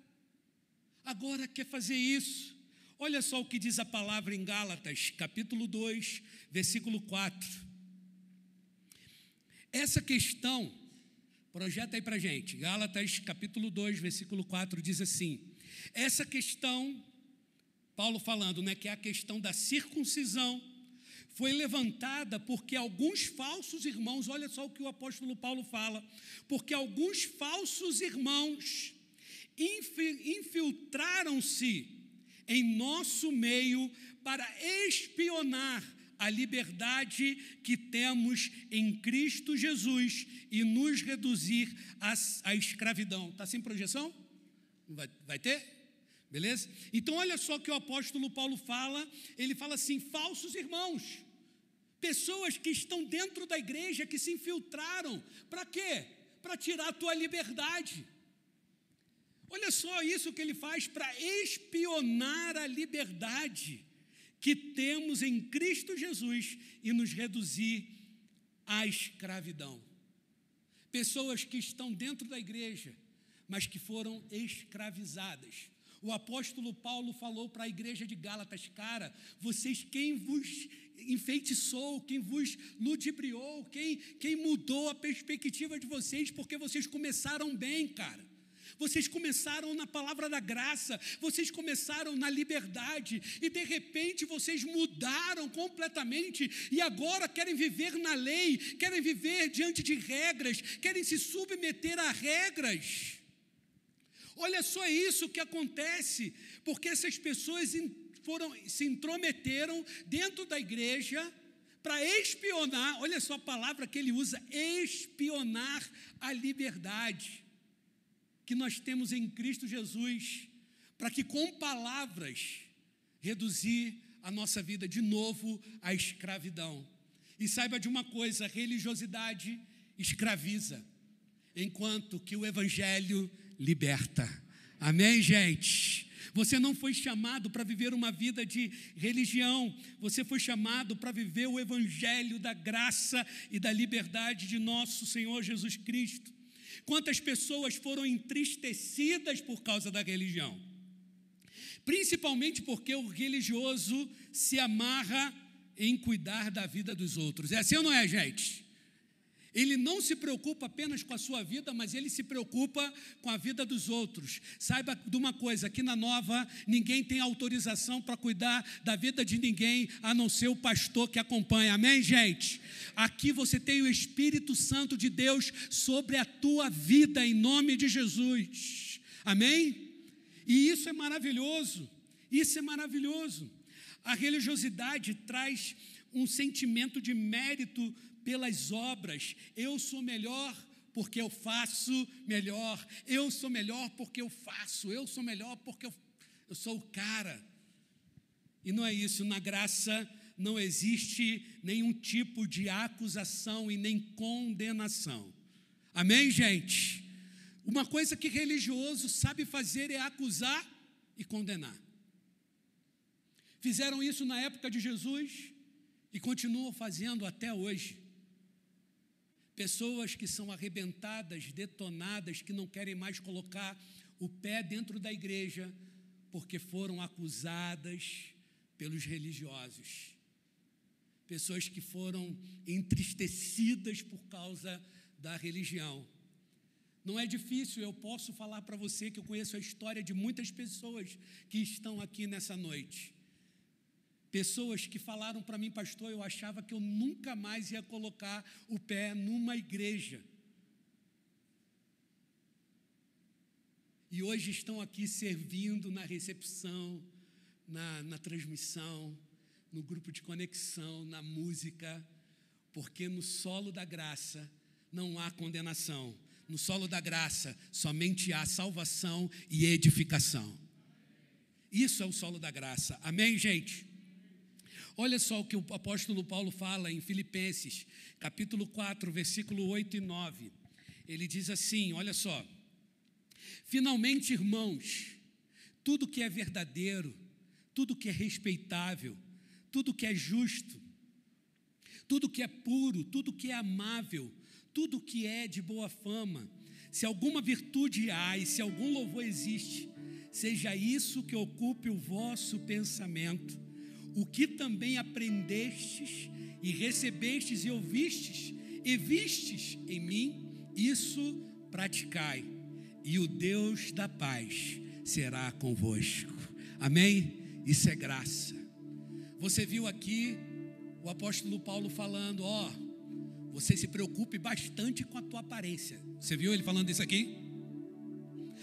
agora quer fazer isso. Olha só o que diz a palavra em Gálatas, capítulo 2, versículo 4. Essa questão, projeta aí para gente, Gálatas, capítulo 2, versículo 4, diz assim: essa questão, Paulo falando, né, que é a questão da circuncisão, foi levantada porque alguns falsos irmãos, olha só o que o apóstolo Paulo fala, porque alguns falsos irmãos infiltraram-se em nosso meio para espionar a liberdade que temos em Cristo Jesus e nos reduzir à, escravidão. Está sem projeção? Vai, vai ter? Beleza? Então, olha só o que o apóstolo Paulo fala. Ele fala assim: falsos irmãos Pessoas que estão dentro da igreja, que se infiltraram. Para quê? Para tirar a tua liberdade. Olha só isso que ele faz para espionar a liberdade que temos em Cristo Jesus e nos reduzir à escravidão. Pessoas que estão dentro da igreja, mas que foram escravizadas. O apóstolo Paulo falou para a igreja de Gálatas: cara, vocês, quem vos enfeitiçou, quem vos ludibriou, quem, quem mudou a perspectiva de vocês, porque vocês começaram bem, cara. Vocês começaram na palavra da graça, vocês começaram na liberdade, e de repente vocês mudaram completamente e agora querem viver na lei, querem viver diante de regras, querem se submeter a regras. Olha só isso que acontece, porque essas pessoas foram, se intrometeram dentro da igreja para espionar, olha só a palavra que ele usa, espionar a liberdade que nós temos em Cristo Jesus, para que com palavras reduzir a nossa vida de novo à escravidão. E saiba de uma coisa, religiosidade escraviza, enquanto que o evangelho liberta. Amém, gente? Você não foi chamado para viver uma vida de religião, você foi chamado para viver o evangelho da graça e da liberdade de nosso Senhor Jesus Cristo. Quantas pessoas foram entristecidas por causa da religião? Principalmente porque o religioso se amarra em cuidar da vida dos outros. É assim ou não é, gente? Ele não se preocupa apenas com a sua vida, mas ele se preocupa com a vida dos outros. Saiba de uma coisa: aqui na Nova, ninguém tem autorização para cuidar da vida de ninguém, a não ser o pastor que acompanha. Amém, gente? Aqui você tem o Espírito Santo de Deus sobre a tua vida, em nome de Jesus. Amém? E isso é maravilhoso. Isso é maravilhoso. A religiosidade traz um sentimento de mérito pelas obras. Eu sou melhor porque eu faço melhor, eu sou melhor porque eu faço, eu sou melhor porque eu, eu sou o cara. E não é isso, na graça não existe nenhum tipo de acusação e nem condenação. Amém, gente? Uma coisa que religioso sabe fazer é acusar e condenar. Fizeram isso na época de Jesus e continuam fazendo até hoje. Pessoas que são arrebentadas, detonadas, que não querem mais colocar o pé dentro da igreja porque foram acusadas pelos religiosos. Pessoas que foram entristecidas por causa da religião. Não é difícil, eu posso falar para você que eu conheço a história de muitas pessoas que estão aqui nessa noite. Pessoas que falaram para mim, pastor, eu achava que eu nunca mais ia colocar o pé numa igreja. E hoje estão aqui servindo na recepção, na, na transmissão, no grupo de conexão, na música, porque no solo da graça não há condenação. No solo da graça somente há salvação e edificação. Isso é o solo da graça. Amém, gente? Olha só o que o apóstolo Paulo fala em Filipenses, capítulo 4, versículo 8 e 9. Ele diz assim: Olha só. Finalmente, irmãos, tudo que é verdadeiro, tudo que é respeitável, tudo que é justo, tudo que é puro, tudo que é amável, tudo que é de boa fama, se alguma virtude há e se algum louvor existe, seja isso que ocupe o vosso pensamento o que também aprendestes e recebestes e ouvistes e vistes em mim, isso praticai, e o Deus da paz será convosco. Amém? Isso é graça. Você viu aqui o apóstolo Paulo falando, ó, você se preocupe bastante com a tua aparência. Você viu ele falando isso aqui?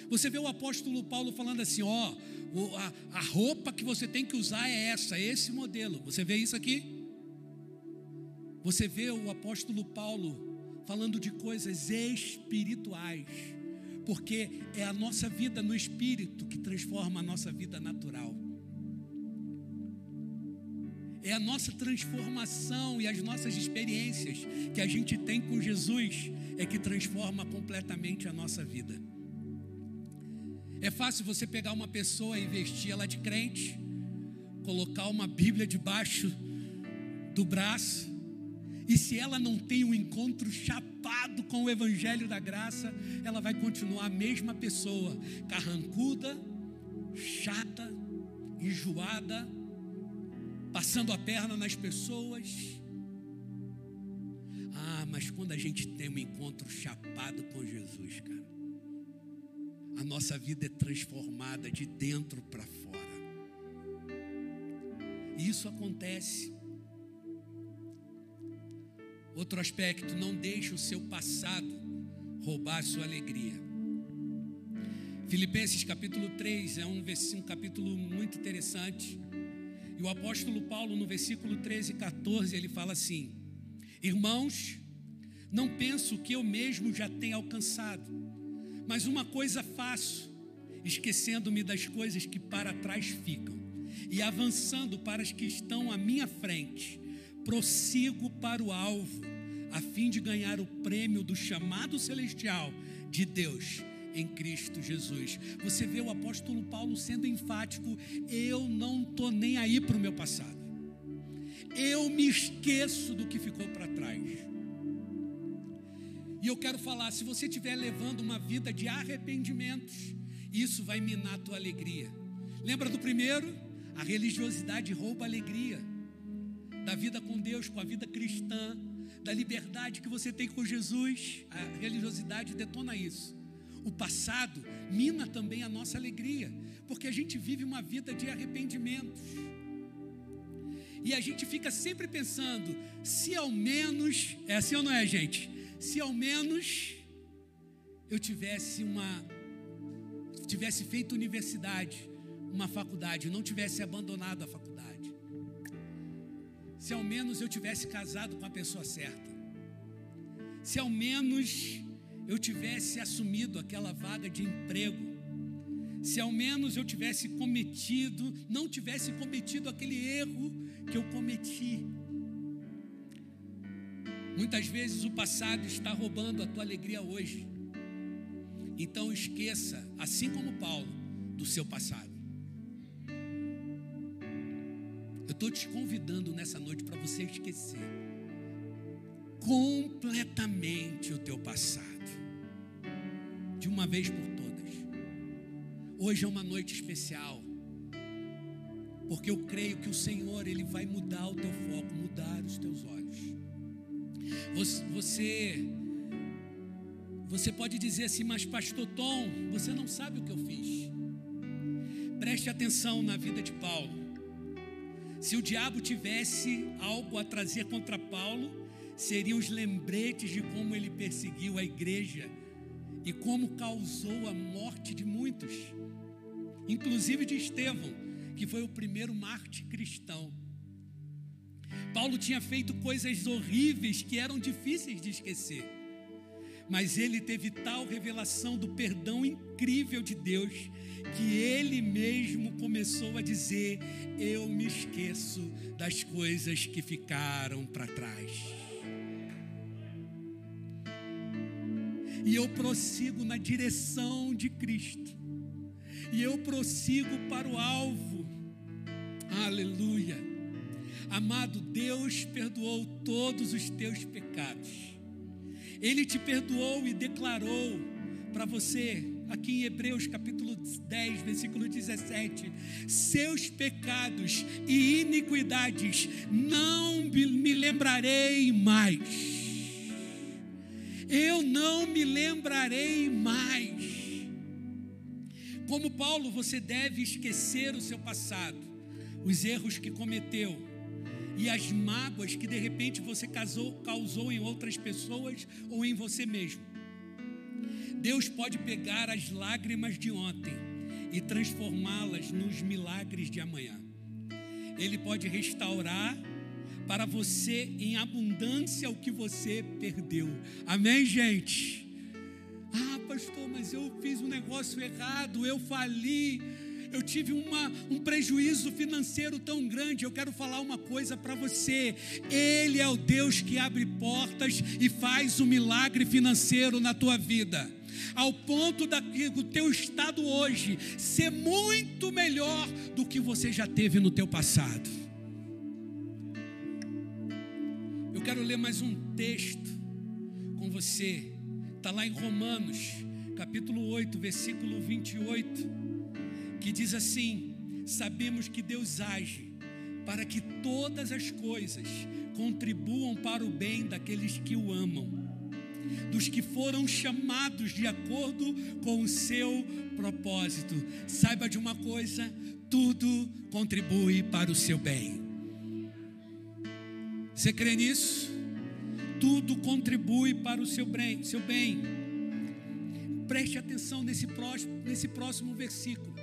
Você vê o apóstolo Paulo falando assim, ó, a, a roupa que você tem que usar é essa, esse modelo. Você vê isso aqui? Você vê o apóstolo Paulo falando de coisas espirituais, porque é a nossa vida no espírito que transforma a nossa vida natural. É a nossa transformação e as nossas experiências que a gente tem com Jesus é que transforma completamente a nossa vida. É fácil você pegar uma pessoa e vestir ela de crente, colocar uma Bíblia debaixo do braço, e se ela não tem um encontro chapado com o Evangelho da Graça, ela vai continuar a mesma pessoa, carrancuda, chata, enjoada, passando a perna nas pessoas. Ah, mas quando a gente tem um encontro chapado com Jesus, cara a nossa vida é transformada de dentro para fora. E isso acontece. Outro aspecto, não deixe o seu passado roubar a sua alegria. Filipenses capítulo 3 é um, um capítulo muito interessante. E o apóstolo Paulo, no versículo 13 e 14, ele fala assim: Irmãos, não penso que eu mesmo já tenha alcançado mas uma coisa faço, esquecendo-me das coisas que para trás ficam e avançando para as que estão à minha frente, prossigo para o alvo, a fim de ganhar o prêmio do chamado celestial de Deus em Cristo Jesus. Você vê o apóstolo Paulo sendo enfático: eu não estou nem aí para o meu passado, eu me esqueço do que ficou para trás. E eu quero falar, se você estiver levando uma vida de arrependimentos, isso vai minar a tua alegria. Lembra do primeiro? A religiosidade rouba a alegria da vida com Deus, com a vida cristã, da liberdade que você tem com Jesus. A religiosidade detona isso. O passado mina também a nossa alegria, porque a gente vive uma vida de arrependimentos. E a gente fica sempre pensando, se ao menos, é assim ou não é, gente? Se ao menos eu tivesse uma tivesse feito universidade, uma faculdade, não tivesse abandonado a faculdade. Se ao menos eu tivesse casado com a pessoa certa. Se ao menos eu tivesse assumido aquela vaga de emprego, se ao menos eu tivesse cometido, não tivesse cometido aquele erro que eu cometi. Muitas vezes o passado está roubando a tua alegria hoje. Então esqueça, assim como Paulo, do seu passado. Eu estou te convidando nessa noite para você esquecer completamente o teu passado, de uma vez por todas. Hoje é uma noite especial, porque eu creio que o Senhor ele vai mudar o teu foco, mudar os teus olhos. Você, você pode dizer assim, mas Pastor Tom, você não sabe o que eu fiz. Preste atenção na vida de Paulo. Se o diabo tivesse algo a trazer contra Paulo, seriam os lembretes de como ele perseguiu a igreja e como causou a morte de muitos, inclusive de Estevão, que foi o primeiro mártir cristão. Paulo tinha feito coisas horríveis que eram difíceis de esquecer, mas ele teve tal revelação do perdão incrível de Deus que ele mesmo começou a dizer: Eu me esqueço das coisas que ficaram para trás. e eu prossigo na direção de Cristo, e eu prossigo para o alvo, aleluia. Amado, Deus perdoou todos os teus pecados, Ele te perdoou e declarou para você, aqui em Hebreus capítulo 10, versículo 17: Seus pecados e iniquidades não me lembrarei mais. Eu não me lembrarei mais. Como Paulo, você deve esquecer o seu passado, os erros que cometeu e as mágoas que de repente você causou, causou em outras pessoas ou em você mesmo. Deus pode pegar as lágrimas de ontem e transformá-las nos milagres de amanhã. Ele pode restaurar para você em abundância o que você perdeu. Amém, gente? Ah, pastor, mas eu fiz um negócio errado, eu fali, eu tive uma, um prejuízo financeiro tão grande. Eu quero falar uma coisa para você: Ele é o Deus que abre portas e faz um milagre financeiro na tua vida ao ponto do teu estado hoje ser muito melhor do que você já teve no teu passado. quero ler mais um texto com você. Está lá em Romanos, capítulo 8, versículo 28, que diz assim: Sabemos que Deus age para que todas as coisas contribuam para o bem daqueles que o amam, dos que foram chamados de acordo com o seu propósito. Saiba de uma coisa: tudo contribui para o seu bem. Você crê nisso? Tudo contribui para o seu bem. Seu bem. Preste atenção nesse próximo, nesse próximo versículo.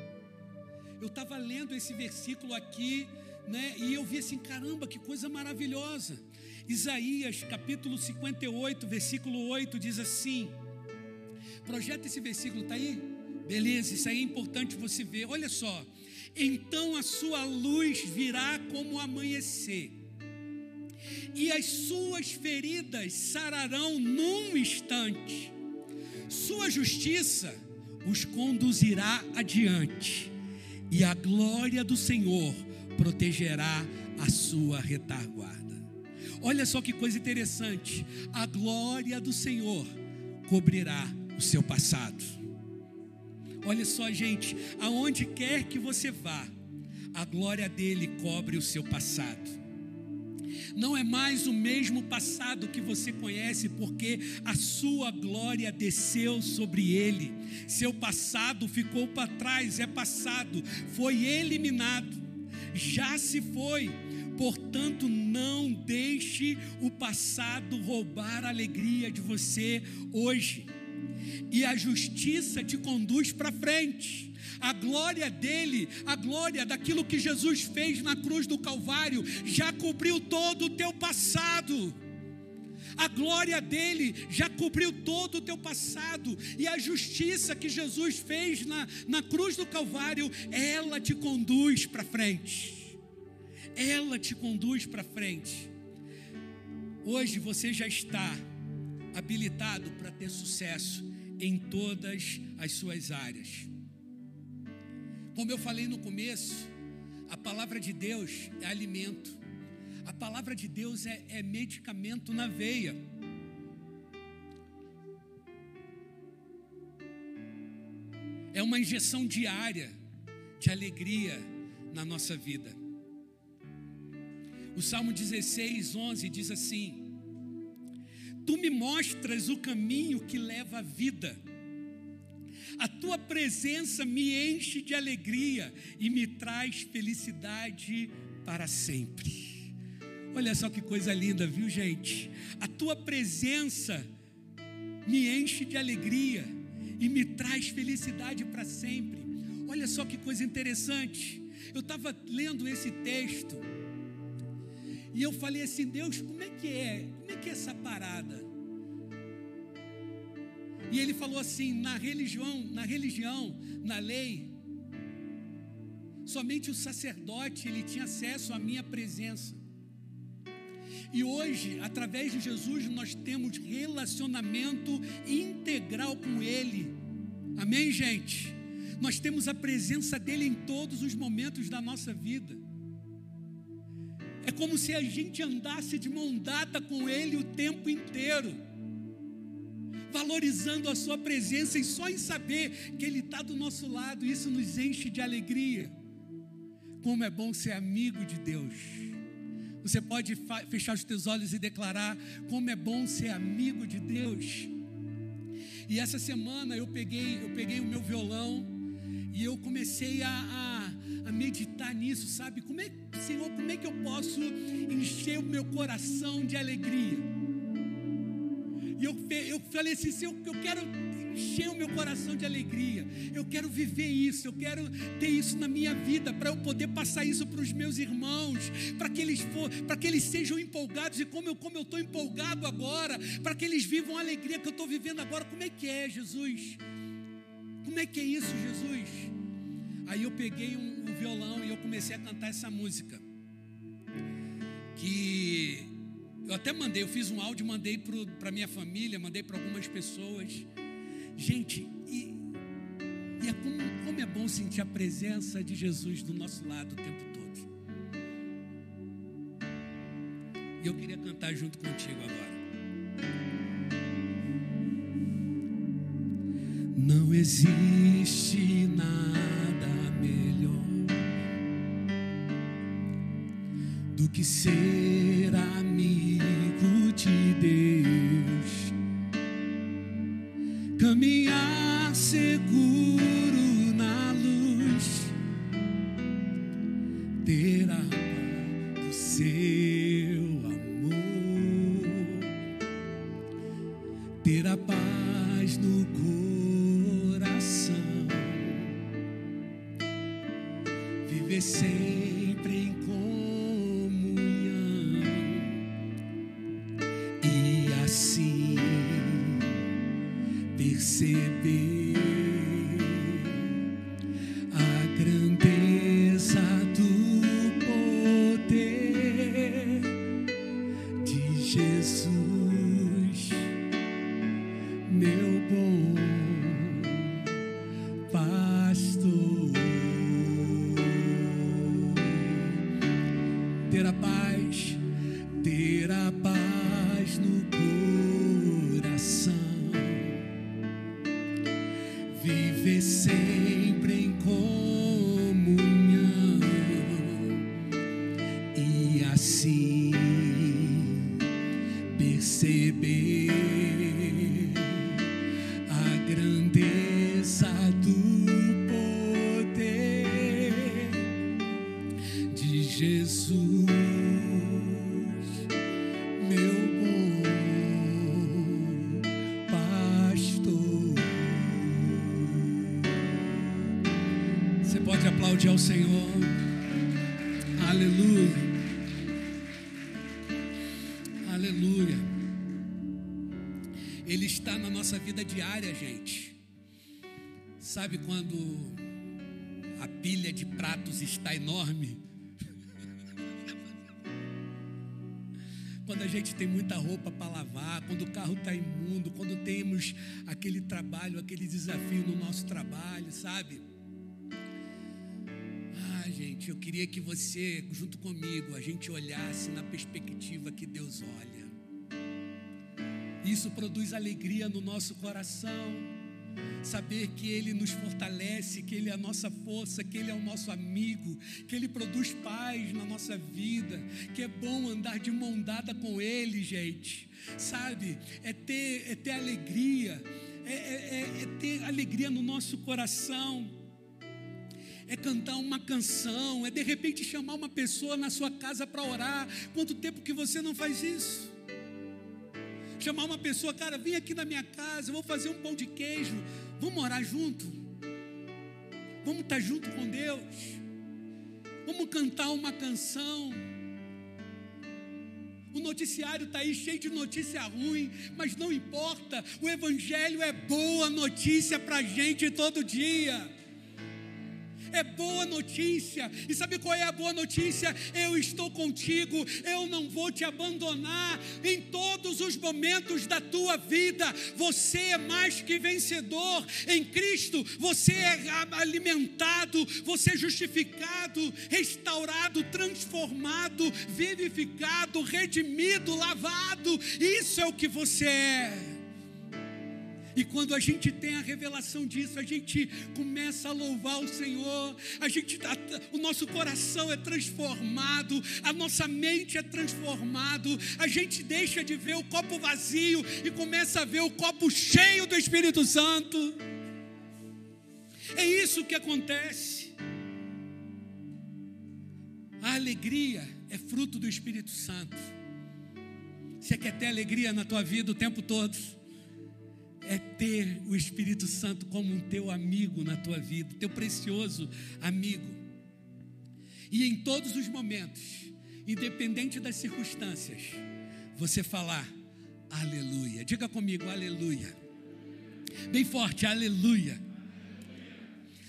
Eu estava lendo esse versículo aqui, né? E eu vi assim, caramba, que coisa maravilhosa. Isaías, capítulo 58, versículo 8, diz assim: Projeta esse versículo, tá aí? Beleza, isso aí é importante você ver. Olha só. Então a sua luz virá como amanhecer e as suas feridas sararão num instante. Sua justiça os conduzirá adiante, e a glória do Senhor protegerá a sua retaguarda. Olha só que coisa interessante: a glória do Senhor cobrirá o seu passado. Olha só, gente, aonde quer que você vá, a glória dele cobre o seu passado não é mais o mesmo passado que você conhece, porque a sua glória desceu sobre ele. Seu passado ficou para trás, é passado, foi eliminado, já se foi. Portanto, não deixe o passado roubar a alegria de você hoje. E a justiça te conduz para frente a glória dele, a glória daquilo que Jesus fez na cruz do Calvário, já cobriu todo o teu passado. A glória dele já cobriu todo o teu passado. E a justiça que Jesus fez na, na cruz do Calvário, ela te conduz para frente. Ela te conduz para frente. Hoje você já está habilitado para ter sucesso em todas as suas áreas. Como eu falei no começo, a palavra de Deus é alimento. A palavra de Deus é, é medicamento na veia. É uma injeção diária de alegria na nossa vida. O Salmo 16, 11 diz assim: Tu me mostras o caminho que leva à vida. A tua presença me enche de alegria e me traz felicidade para sempre. Olha só que coisa linda, viu, gente? A tua presença me enche de alegria e me traz felicidade para sempre. Olha só que coisa interessante. Eu estava lendo esse texto e eu falei assim: Deus, como é que é? Como é que é essa parada? E ele falou assim: na religião, na religião, na lei, somente o sacerdote ele tinha acesso à minha presença. E hoje, através de Jesus, nós temos relacionamento integral com Ele. Amém, gente? Nós temos a presença dEle em todos os momentos da nossa vida. É como se a gente andasse de mão dada com Ele o tempo inteiro, valorizando a Sua presença e só em saber que Ele está do nosso lado, isso nos enche de alegria. Como é bom ser amigo de Deus. Você pode fechar os teus olhos e declarar como é bom ser amigo de Deus. E essa semana eu peguei, eu peguei o meu violão e eu comecei a, a, a meditar nisso, sabe? Como é, Senhor, como é que eu posso encher o meu coração de alegria? E eu, eu falei assim, Senhor, eu quero encher o meu coração de alegria. Eu quero viver isso, eu quero ter isso na minha vida para eu poder passar isso para os meus irmãos, para que eles para que eles sejam empolgados e como eu como eu estou empolgado agora, para que eles vivam a alegria que eu estou vivendo agora. Como é que é, Jesus? Como é que é isso, Jesus? Aí eu peguei um, um violão e eu comecei a cantar essa música. Que eu até mandei, eu fiz um áudio, mandei para minha família, mandei para algumas pessoas. Gente, e, e é como, como é bom sentir a presença de Jesus do nosso lado o tempo todo. E eu queria cantar junto contigo agora. Não existe nada melhor do que ser amigo seguro na luz, ter a paz do seu amor, ter a paz no coração, viver sempre diária, gente. Sabe quando a pilha de pratos está enorme? <laughs> quando a gente tem muita roupa para lavar, quando o carro está imundo, quando temos aquele trabalho, aquele desafio no nosso trabalho, sabe? Ah, gente, eu queria que você, junto comigo, a gente olhasse na perspectiva que Deus olha. Isso produz alegria no nosso coração saber que Ele nos fortalece, que Ele é a nossa força, que Ele é o nosso amigo, que Ele produz paz na nossa vida, que é bom andar de mão dada com Ele, gente, sabe? É ter, é ter alegria, é, é, é, é ter alegria no nosso coração é cantar uma canção, é de repente chamar uma pessoa na sua casa para orar. Quanto tempo que você não faz isso? Chamar uma pessoa, cara, vem aqui na minha casa, eu vou fazer um pão de queijo. Vamos orar junto? Vamos estar junto com Deus? Vamos cantar uma canção? O noticiário está aí cheio de notícia ruim, mas não importa, o Evangelho é boa notícia para a gente todo dia é boa notícia. E sabe qual é a boa notícia? Eu estou contigo, eu não vou te abandonar em todos os momentos da tua vida. Você é mais que vencedor em Cristo, você é alimentado, você é justificado, restaurado, transformado, vivificado, redimido, lavado. Isso é o que você é. E quando a gente tem a revelação disso, a gente começa a louvar o Senhor, a gente, o nosso coração é transformado, a nossa mente é transformado, a gente deixa de ver o copo vazio e começa a ver o copo cheio do Espírito Santo. É isso que acontece. A alegria é fruto do Espírito Santo. Você quer ter alegria na tua vida o tempo todo? É ter o Espírito Santo como um teu amigo na tua vida, teu precioso amigo. E em todos os momentos, independente das circunstâncias, você falar aleluia. Diga comigo, aleluia. Bem forte, aleluia.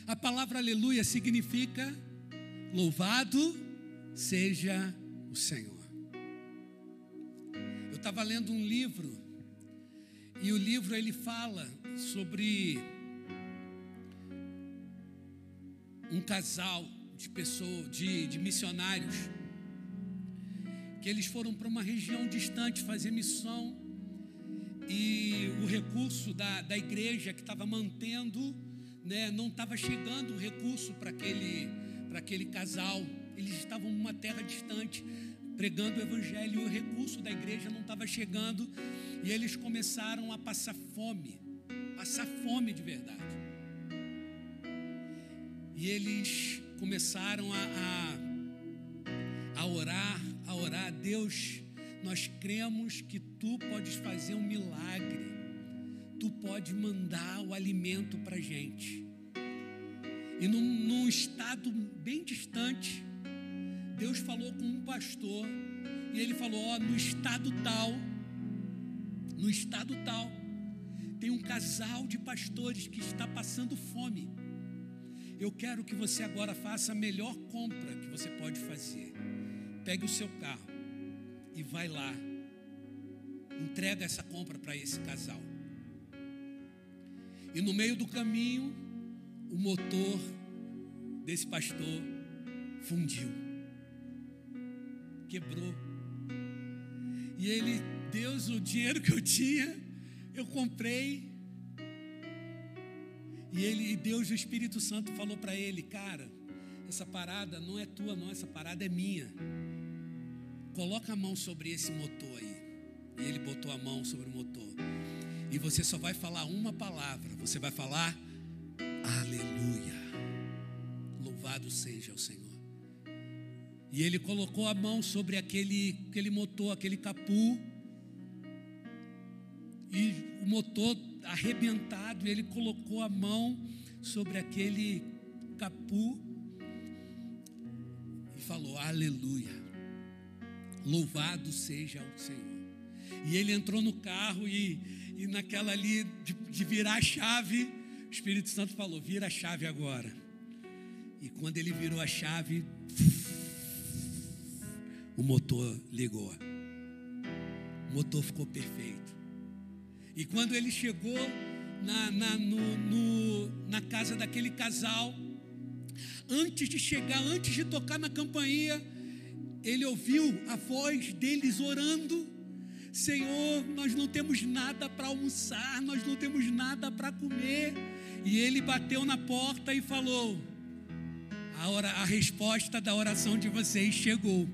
A palavra aleluia significa louvado seja o Senhor. Eu estava lendo um livro e o livro ele fala sobre um casal de pessoas, de, de missionários, que eles foram para uma região distante fazer missão e o recurso da, da igreja que estava mantendo, né, não estava chegando o recurso para aquele, aquele casal. Eles estavam numa terra distante pregando o evangelho e o recurso da igreja não estava chegando e eles começaram a passar fome, passar fome de verdade. E eles começaram a, a, a orar, a orar, Deus, nós cremos que Tu podes fazer um milagre, Tu pode mandar o alimento para a gente. E num, num estado bem distante, Deus falou com um pastor e ele falou: Ó, no estado tal, no estado tal, tem um casal de pastores que está passando fome. Eu quero que você agora faça a melhor compra que você pode fazer. Pegue o seu carro e vai lá. Entrega essa compra para esse casal. E no meio do caminho, o motor desse pastor fundiu quebrou. E ele, Deus, o dinheiro que eu tinha, eu comprei. E ele, Deus, o Espírito Santo falou para ele, cara, essa parada não é tua, não, essa parada é minha. Coloca a mão sobre esse motor aí. E ele botou a mão sobre o motor. E você só vai falar uma palavra. Você vai falar aleluia. Louvado seja o Senhor. E ele colocou a mão sobre aquele, aquele motor, aquele capu. E o motor arrebentado, ele colocou a mão sobre aquele capu e falou: Aleluia, louvado seja o Senhor. E ele entrou no carro e, E naquela ali de, de virar a chave, o Espírito Santo falou: vira a chave agora. E quando ele virou a chave, o motor ligou. O motor ficou perfeito. E quando ele chegou na, na, no, no, na casa daquele casal, antes de chegar, antes de tocar na campainha, ele ouviu a voz deles orando. Senhor, nós não temos nada para almoçar, nós não temos nada para comer. E ele bateu na porta e falou: a, hora, a resposta da oração de vocês chegou.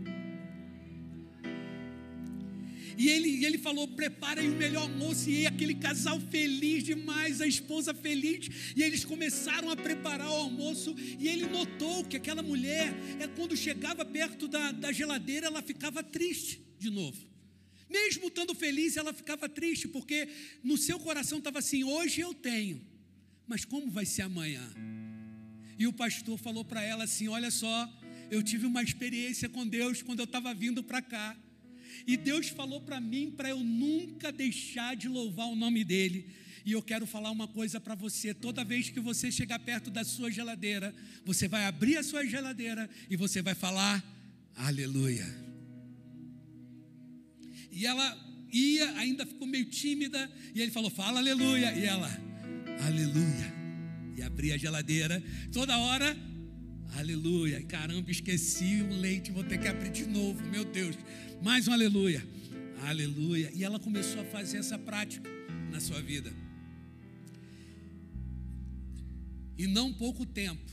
E ele, ele falou: preparem o melhor almoço. E aquele casal feliz demais, a esposa feliz. E eles começaram a preparar o almoço. E ele notou que aquela mulher, é quando chegava perto da, da geladeira, ela ficava triste de novo. Mesmo estando feliz, ela ficava triste, porque no seu coração estava assim: hoje eu tenho, mas como vai ser amanhã? E o pastor falou para ela assim: olha só, eu tive uma experiência com Deus quando eu estava vindo para cá. E Deus falou para mim para eu nunca deixar de louvar o nome dele. E eu quero falar uma coisa para você: toda vez que você chegar perto da sua geladeira, você vai abrir a sua geladeira e você vai falar aleluia. E ela ia, ainda ficou meio tímida, e ele falou: fala aleluia. E ela, aleluia. E abria a geladeira, toda hora, aleluia. Caramba, esqueci o leite, vou ter que abrir de novo, meu Deus. Mais um aleluia. Aleluia. E ela começou a fazer essa prática na sua vida. E não pouco tempo,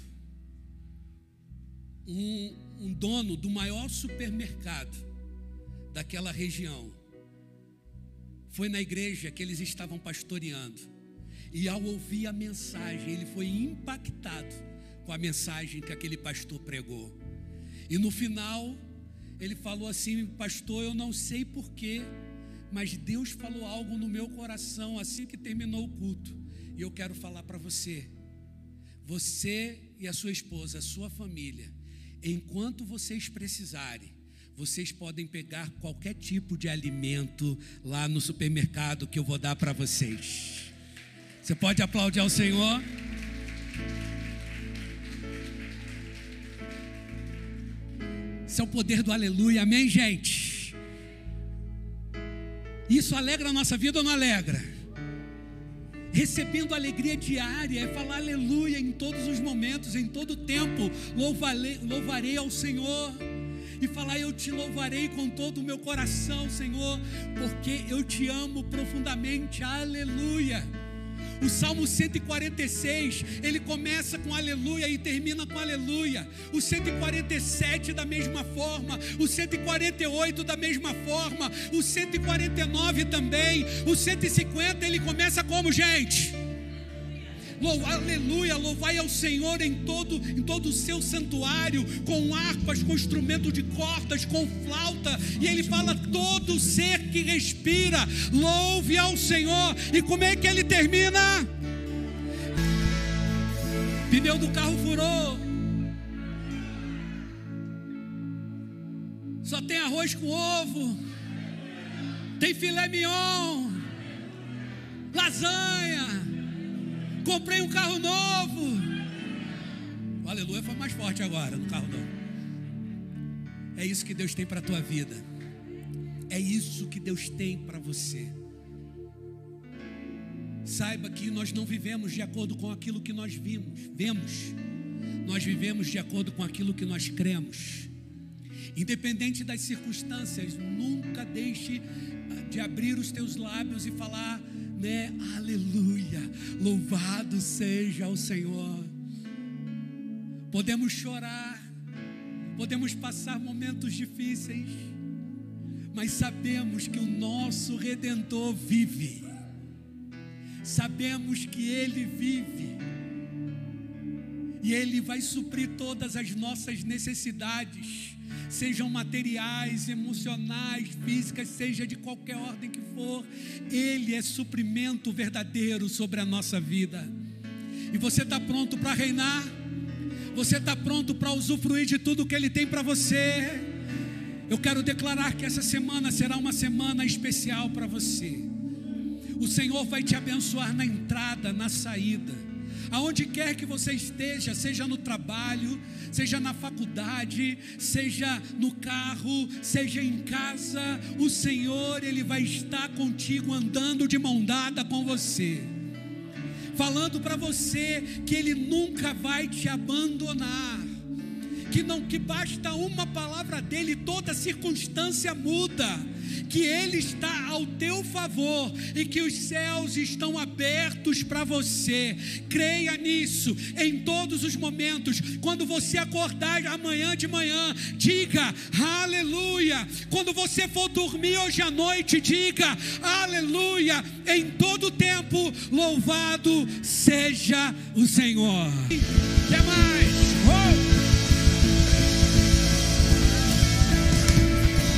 um, um dono do maior supermercado daquela região foi na igreja que eles estavam pastoreando. E ao ouvir a mensagem, ele foi impactado com a mensagem que aquele pastor pregou. E no final, ele falou assim: Pastor, eu não sei porquê, mas Deus falou algo no meu coração assim que terminou o culto. E eu quero falar para você. Você e a sua esposa, a sua família, enquanto vocês precisarem, vocês podem pegar qualquer tipo de alimento lá no supermercado que eu vou dar para vocês. Você pode aplaudir ao Senhor? Esse é o poder do aleluia, amém, gente? Isso alegra a nossa vida ou não alegra? Recebendo alegria diária, é falar aleluia em todos os momentos, em todo tempo. Louvarei, louvarei ao Senhor e falar: Eu te louvarei com todo o meu coração, Senhor, porque eu te amo profundamente. Aleluia. O Salmo 146, ele começa com aleluia e termina com aleluia. O 147 da mesma forma, o 148 da mesma forma, o 149 também, o 150 ele começa como, gente? Louva, aleluia, louvai ao Senhor em todo, em todo o seu santuário, com harpas, com instrumento de cordas, com flauta. E ele fala: todo ser que respira, louve ao Senhor. E como é que ele termina? Pneu do carro furou. Só tem arroz com ovo. Tem filé mignon. Lasanha Comprei um carro novo. O aleluia foi mais forte agora no carro novo. É isso que Deus tem para a tua vida. É isso que Deus tem para você. Saiba que nós não vivemos de acordo com aquilo que nós vimos, vemos. Nós vivemos de acordo com aquilo que nós cremos. Independente das circunstâncias, nunca deixe de abrir os teus lábios e falar né? Aleluia, louvado seja o Senhor. Podemos chorar, podemos passar momentos difíceis, mas sabemos que o nosso redentor vive. Sabemos que ele vive. E ele vai suprir todas as nossas necessidades sejam materiais, emocionais, físicas, seja de qualquer ordem que for, Ele é suprimento verdadeiro sobre a nossa vida. E você está pronto para reinar? Você está pronto para usufruir de tudo que Ele tem para você? Eu quero declarar que essa semana será uma semana especial para você. O Senhor vai te abençoar na entrada, na saída. Aonde quer que você esteja, seja no trabalho, seja na faculdade, seja no carro, seja em casa, o Senhor, Ele vai estar contigo, andando de mão dada com você, falando para você que Ele nunca vai te abandonar que não que basta uma palavra dele, toda circunstância muda, que ele está ao teu favor e que os céus estão abertos para você. Creia nisso em todos os momentos. Quando você acordar amanhã de manhã, diga aleluia. Quando você for dormir hoje à noite, diga aleluia. Em todo tempo, louvado seja o Senhor. Quer mais?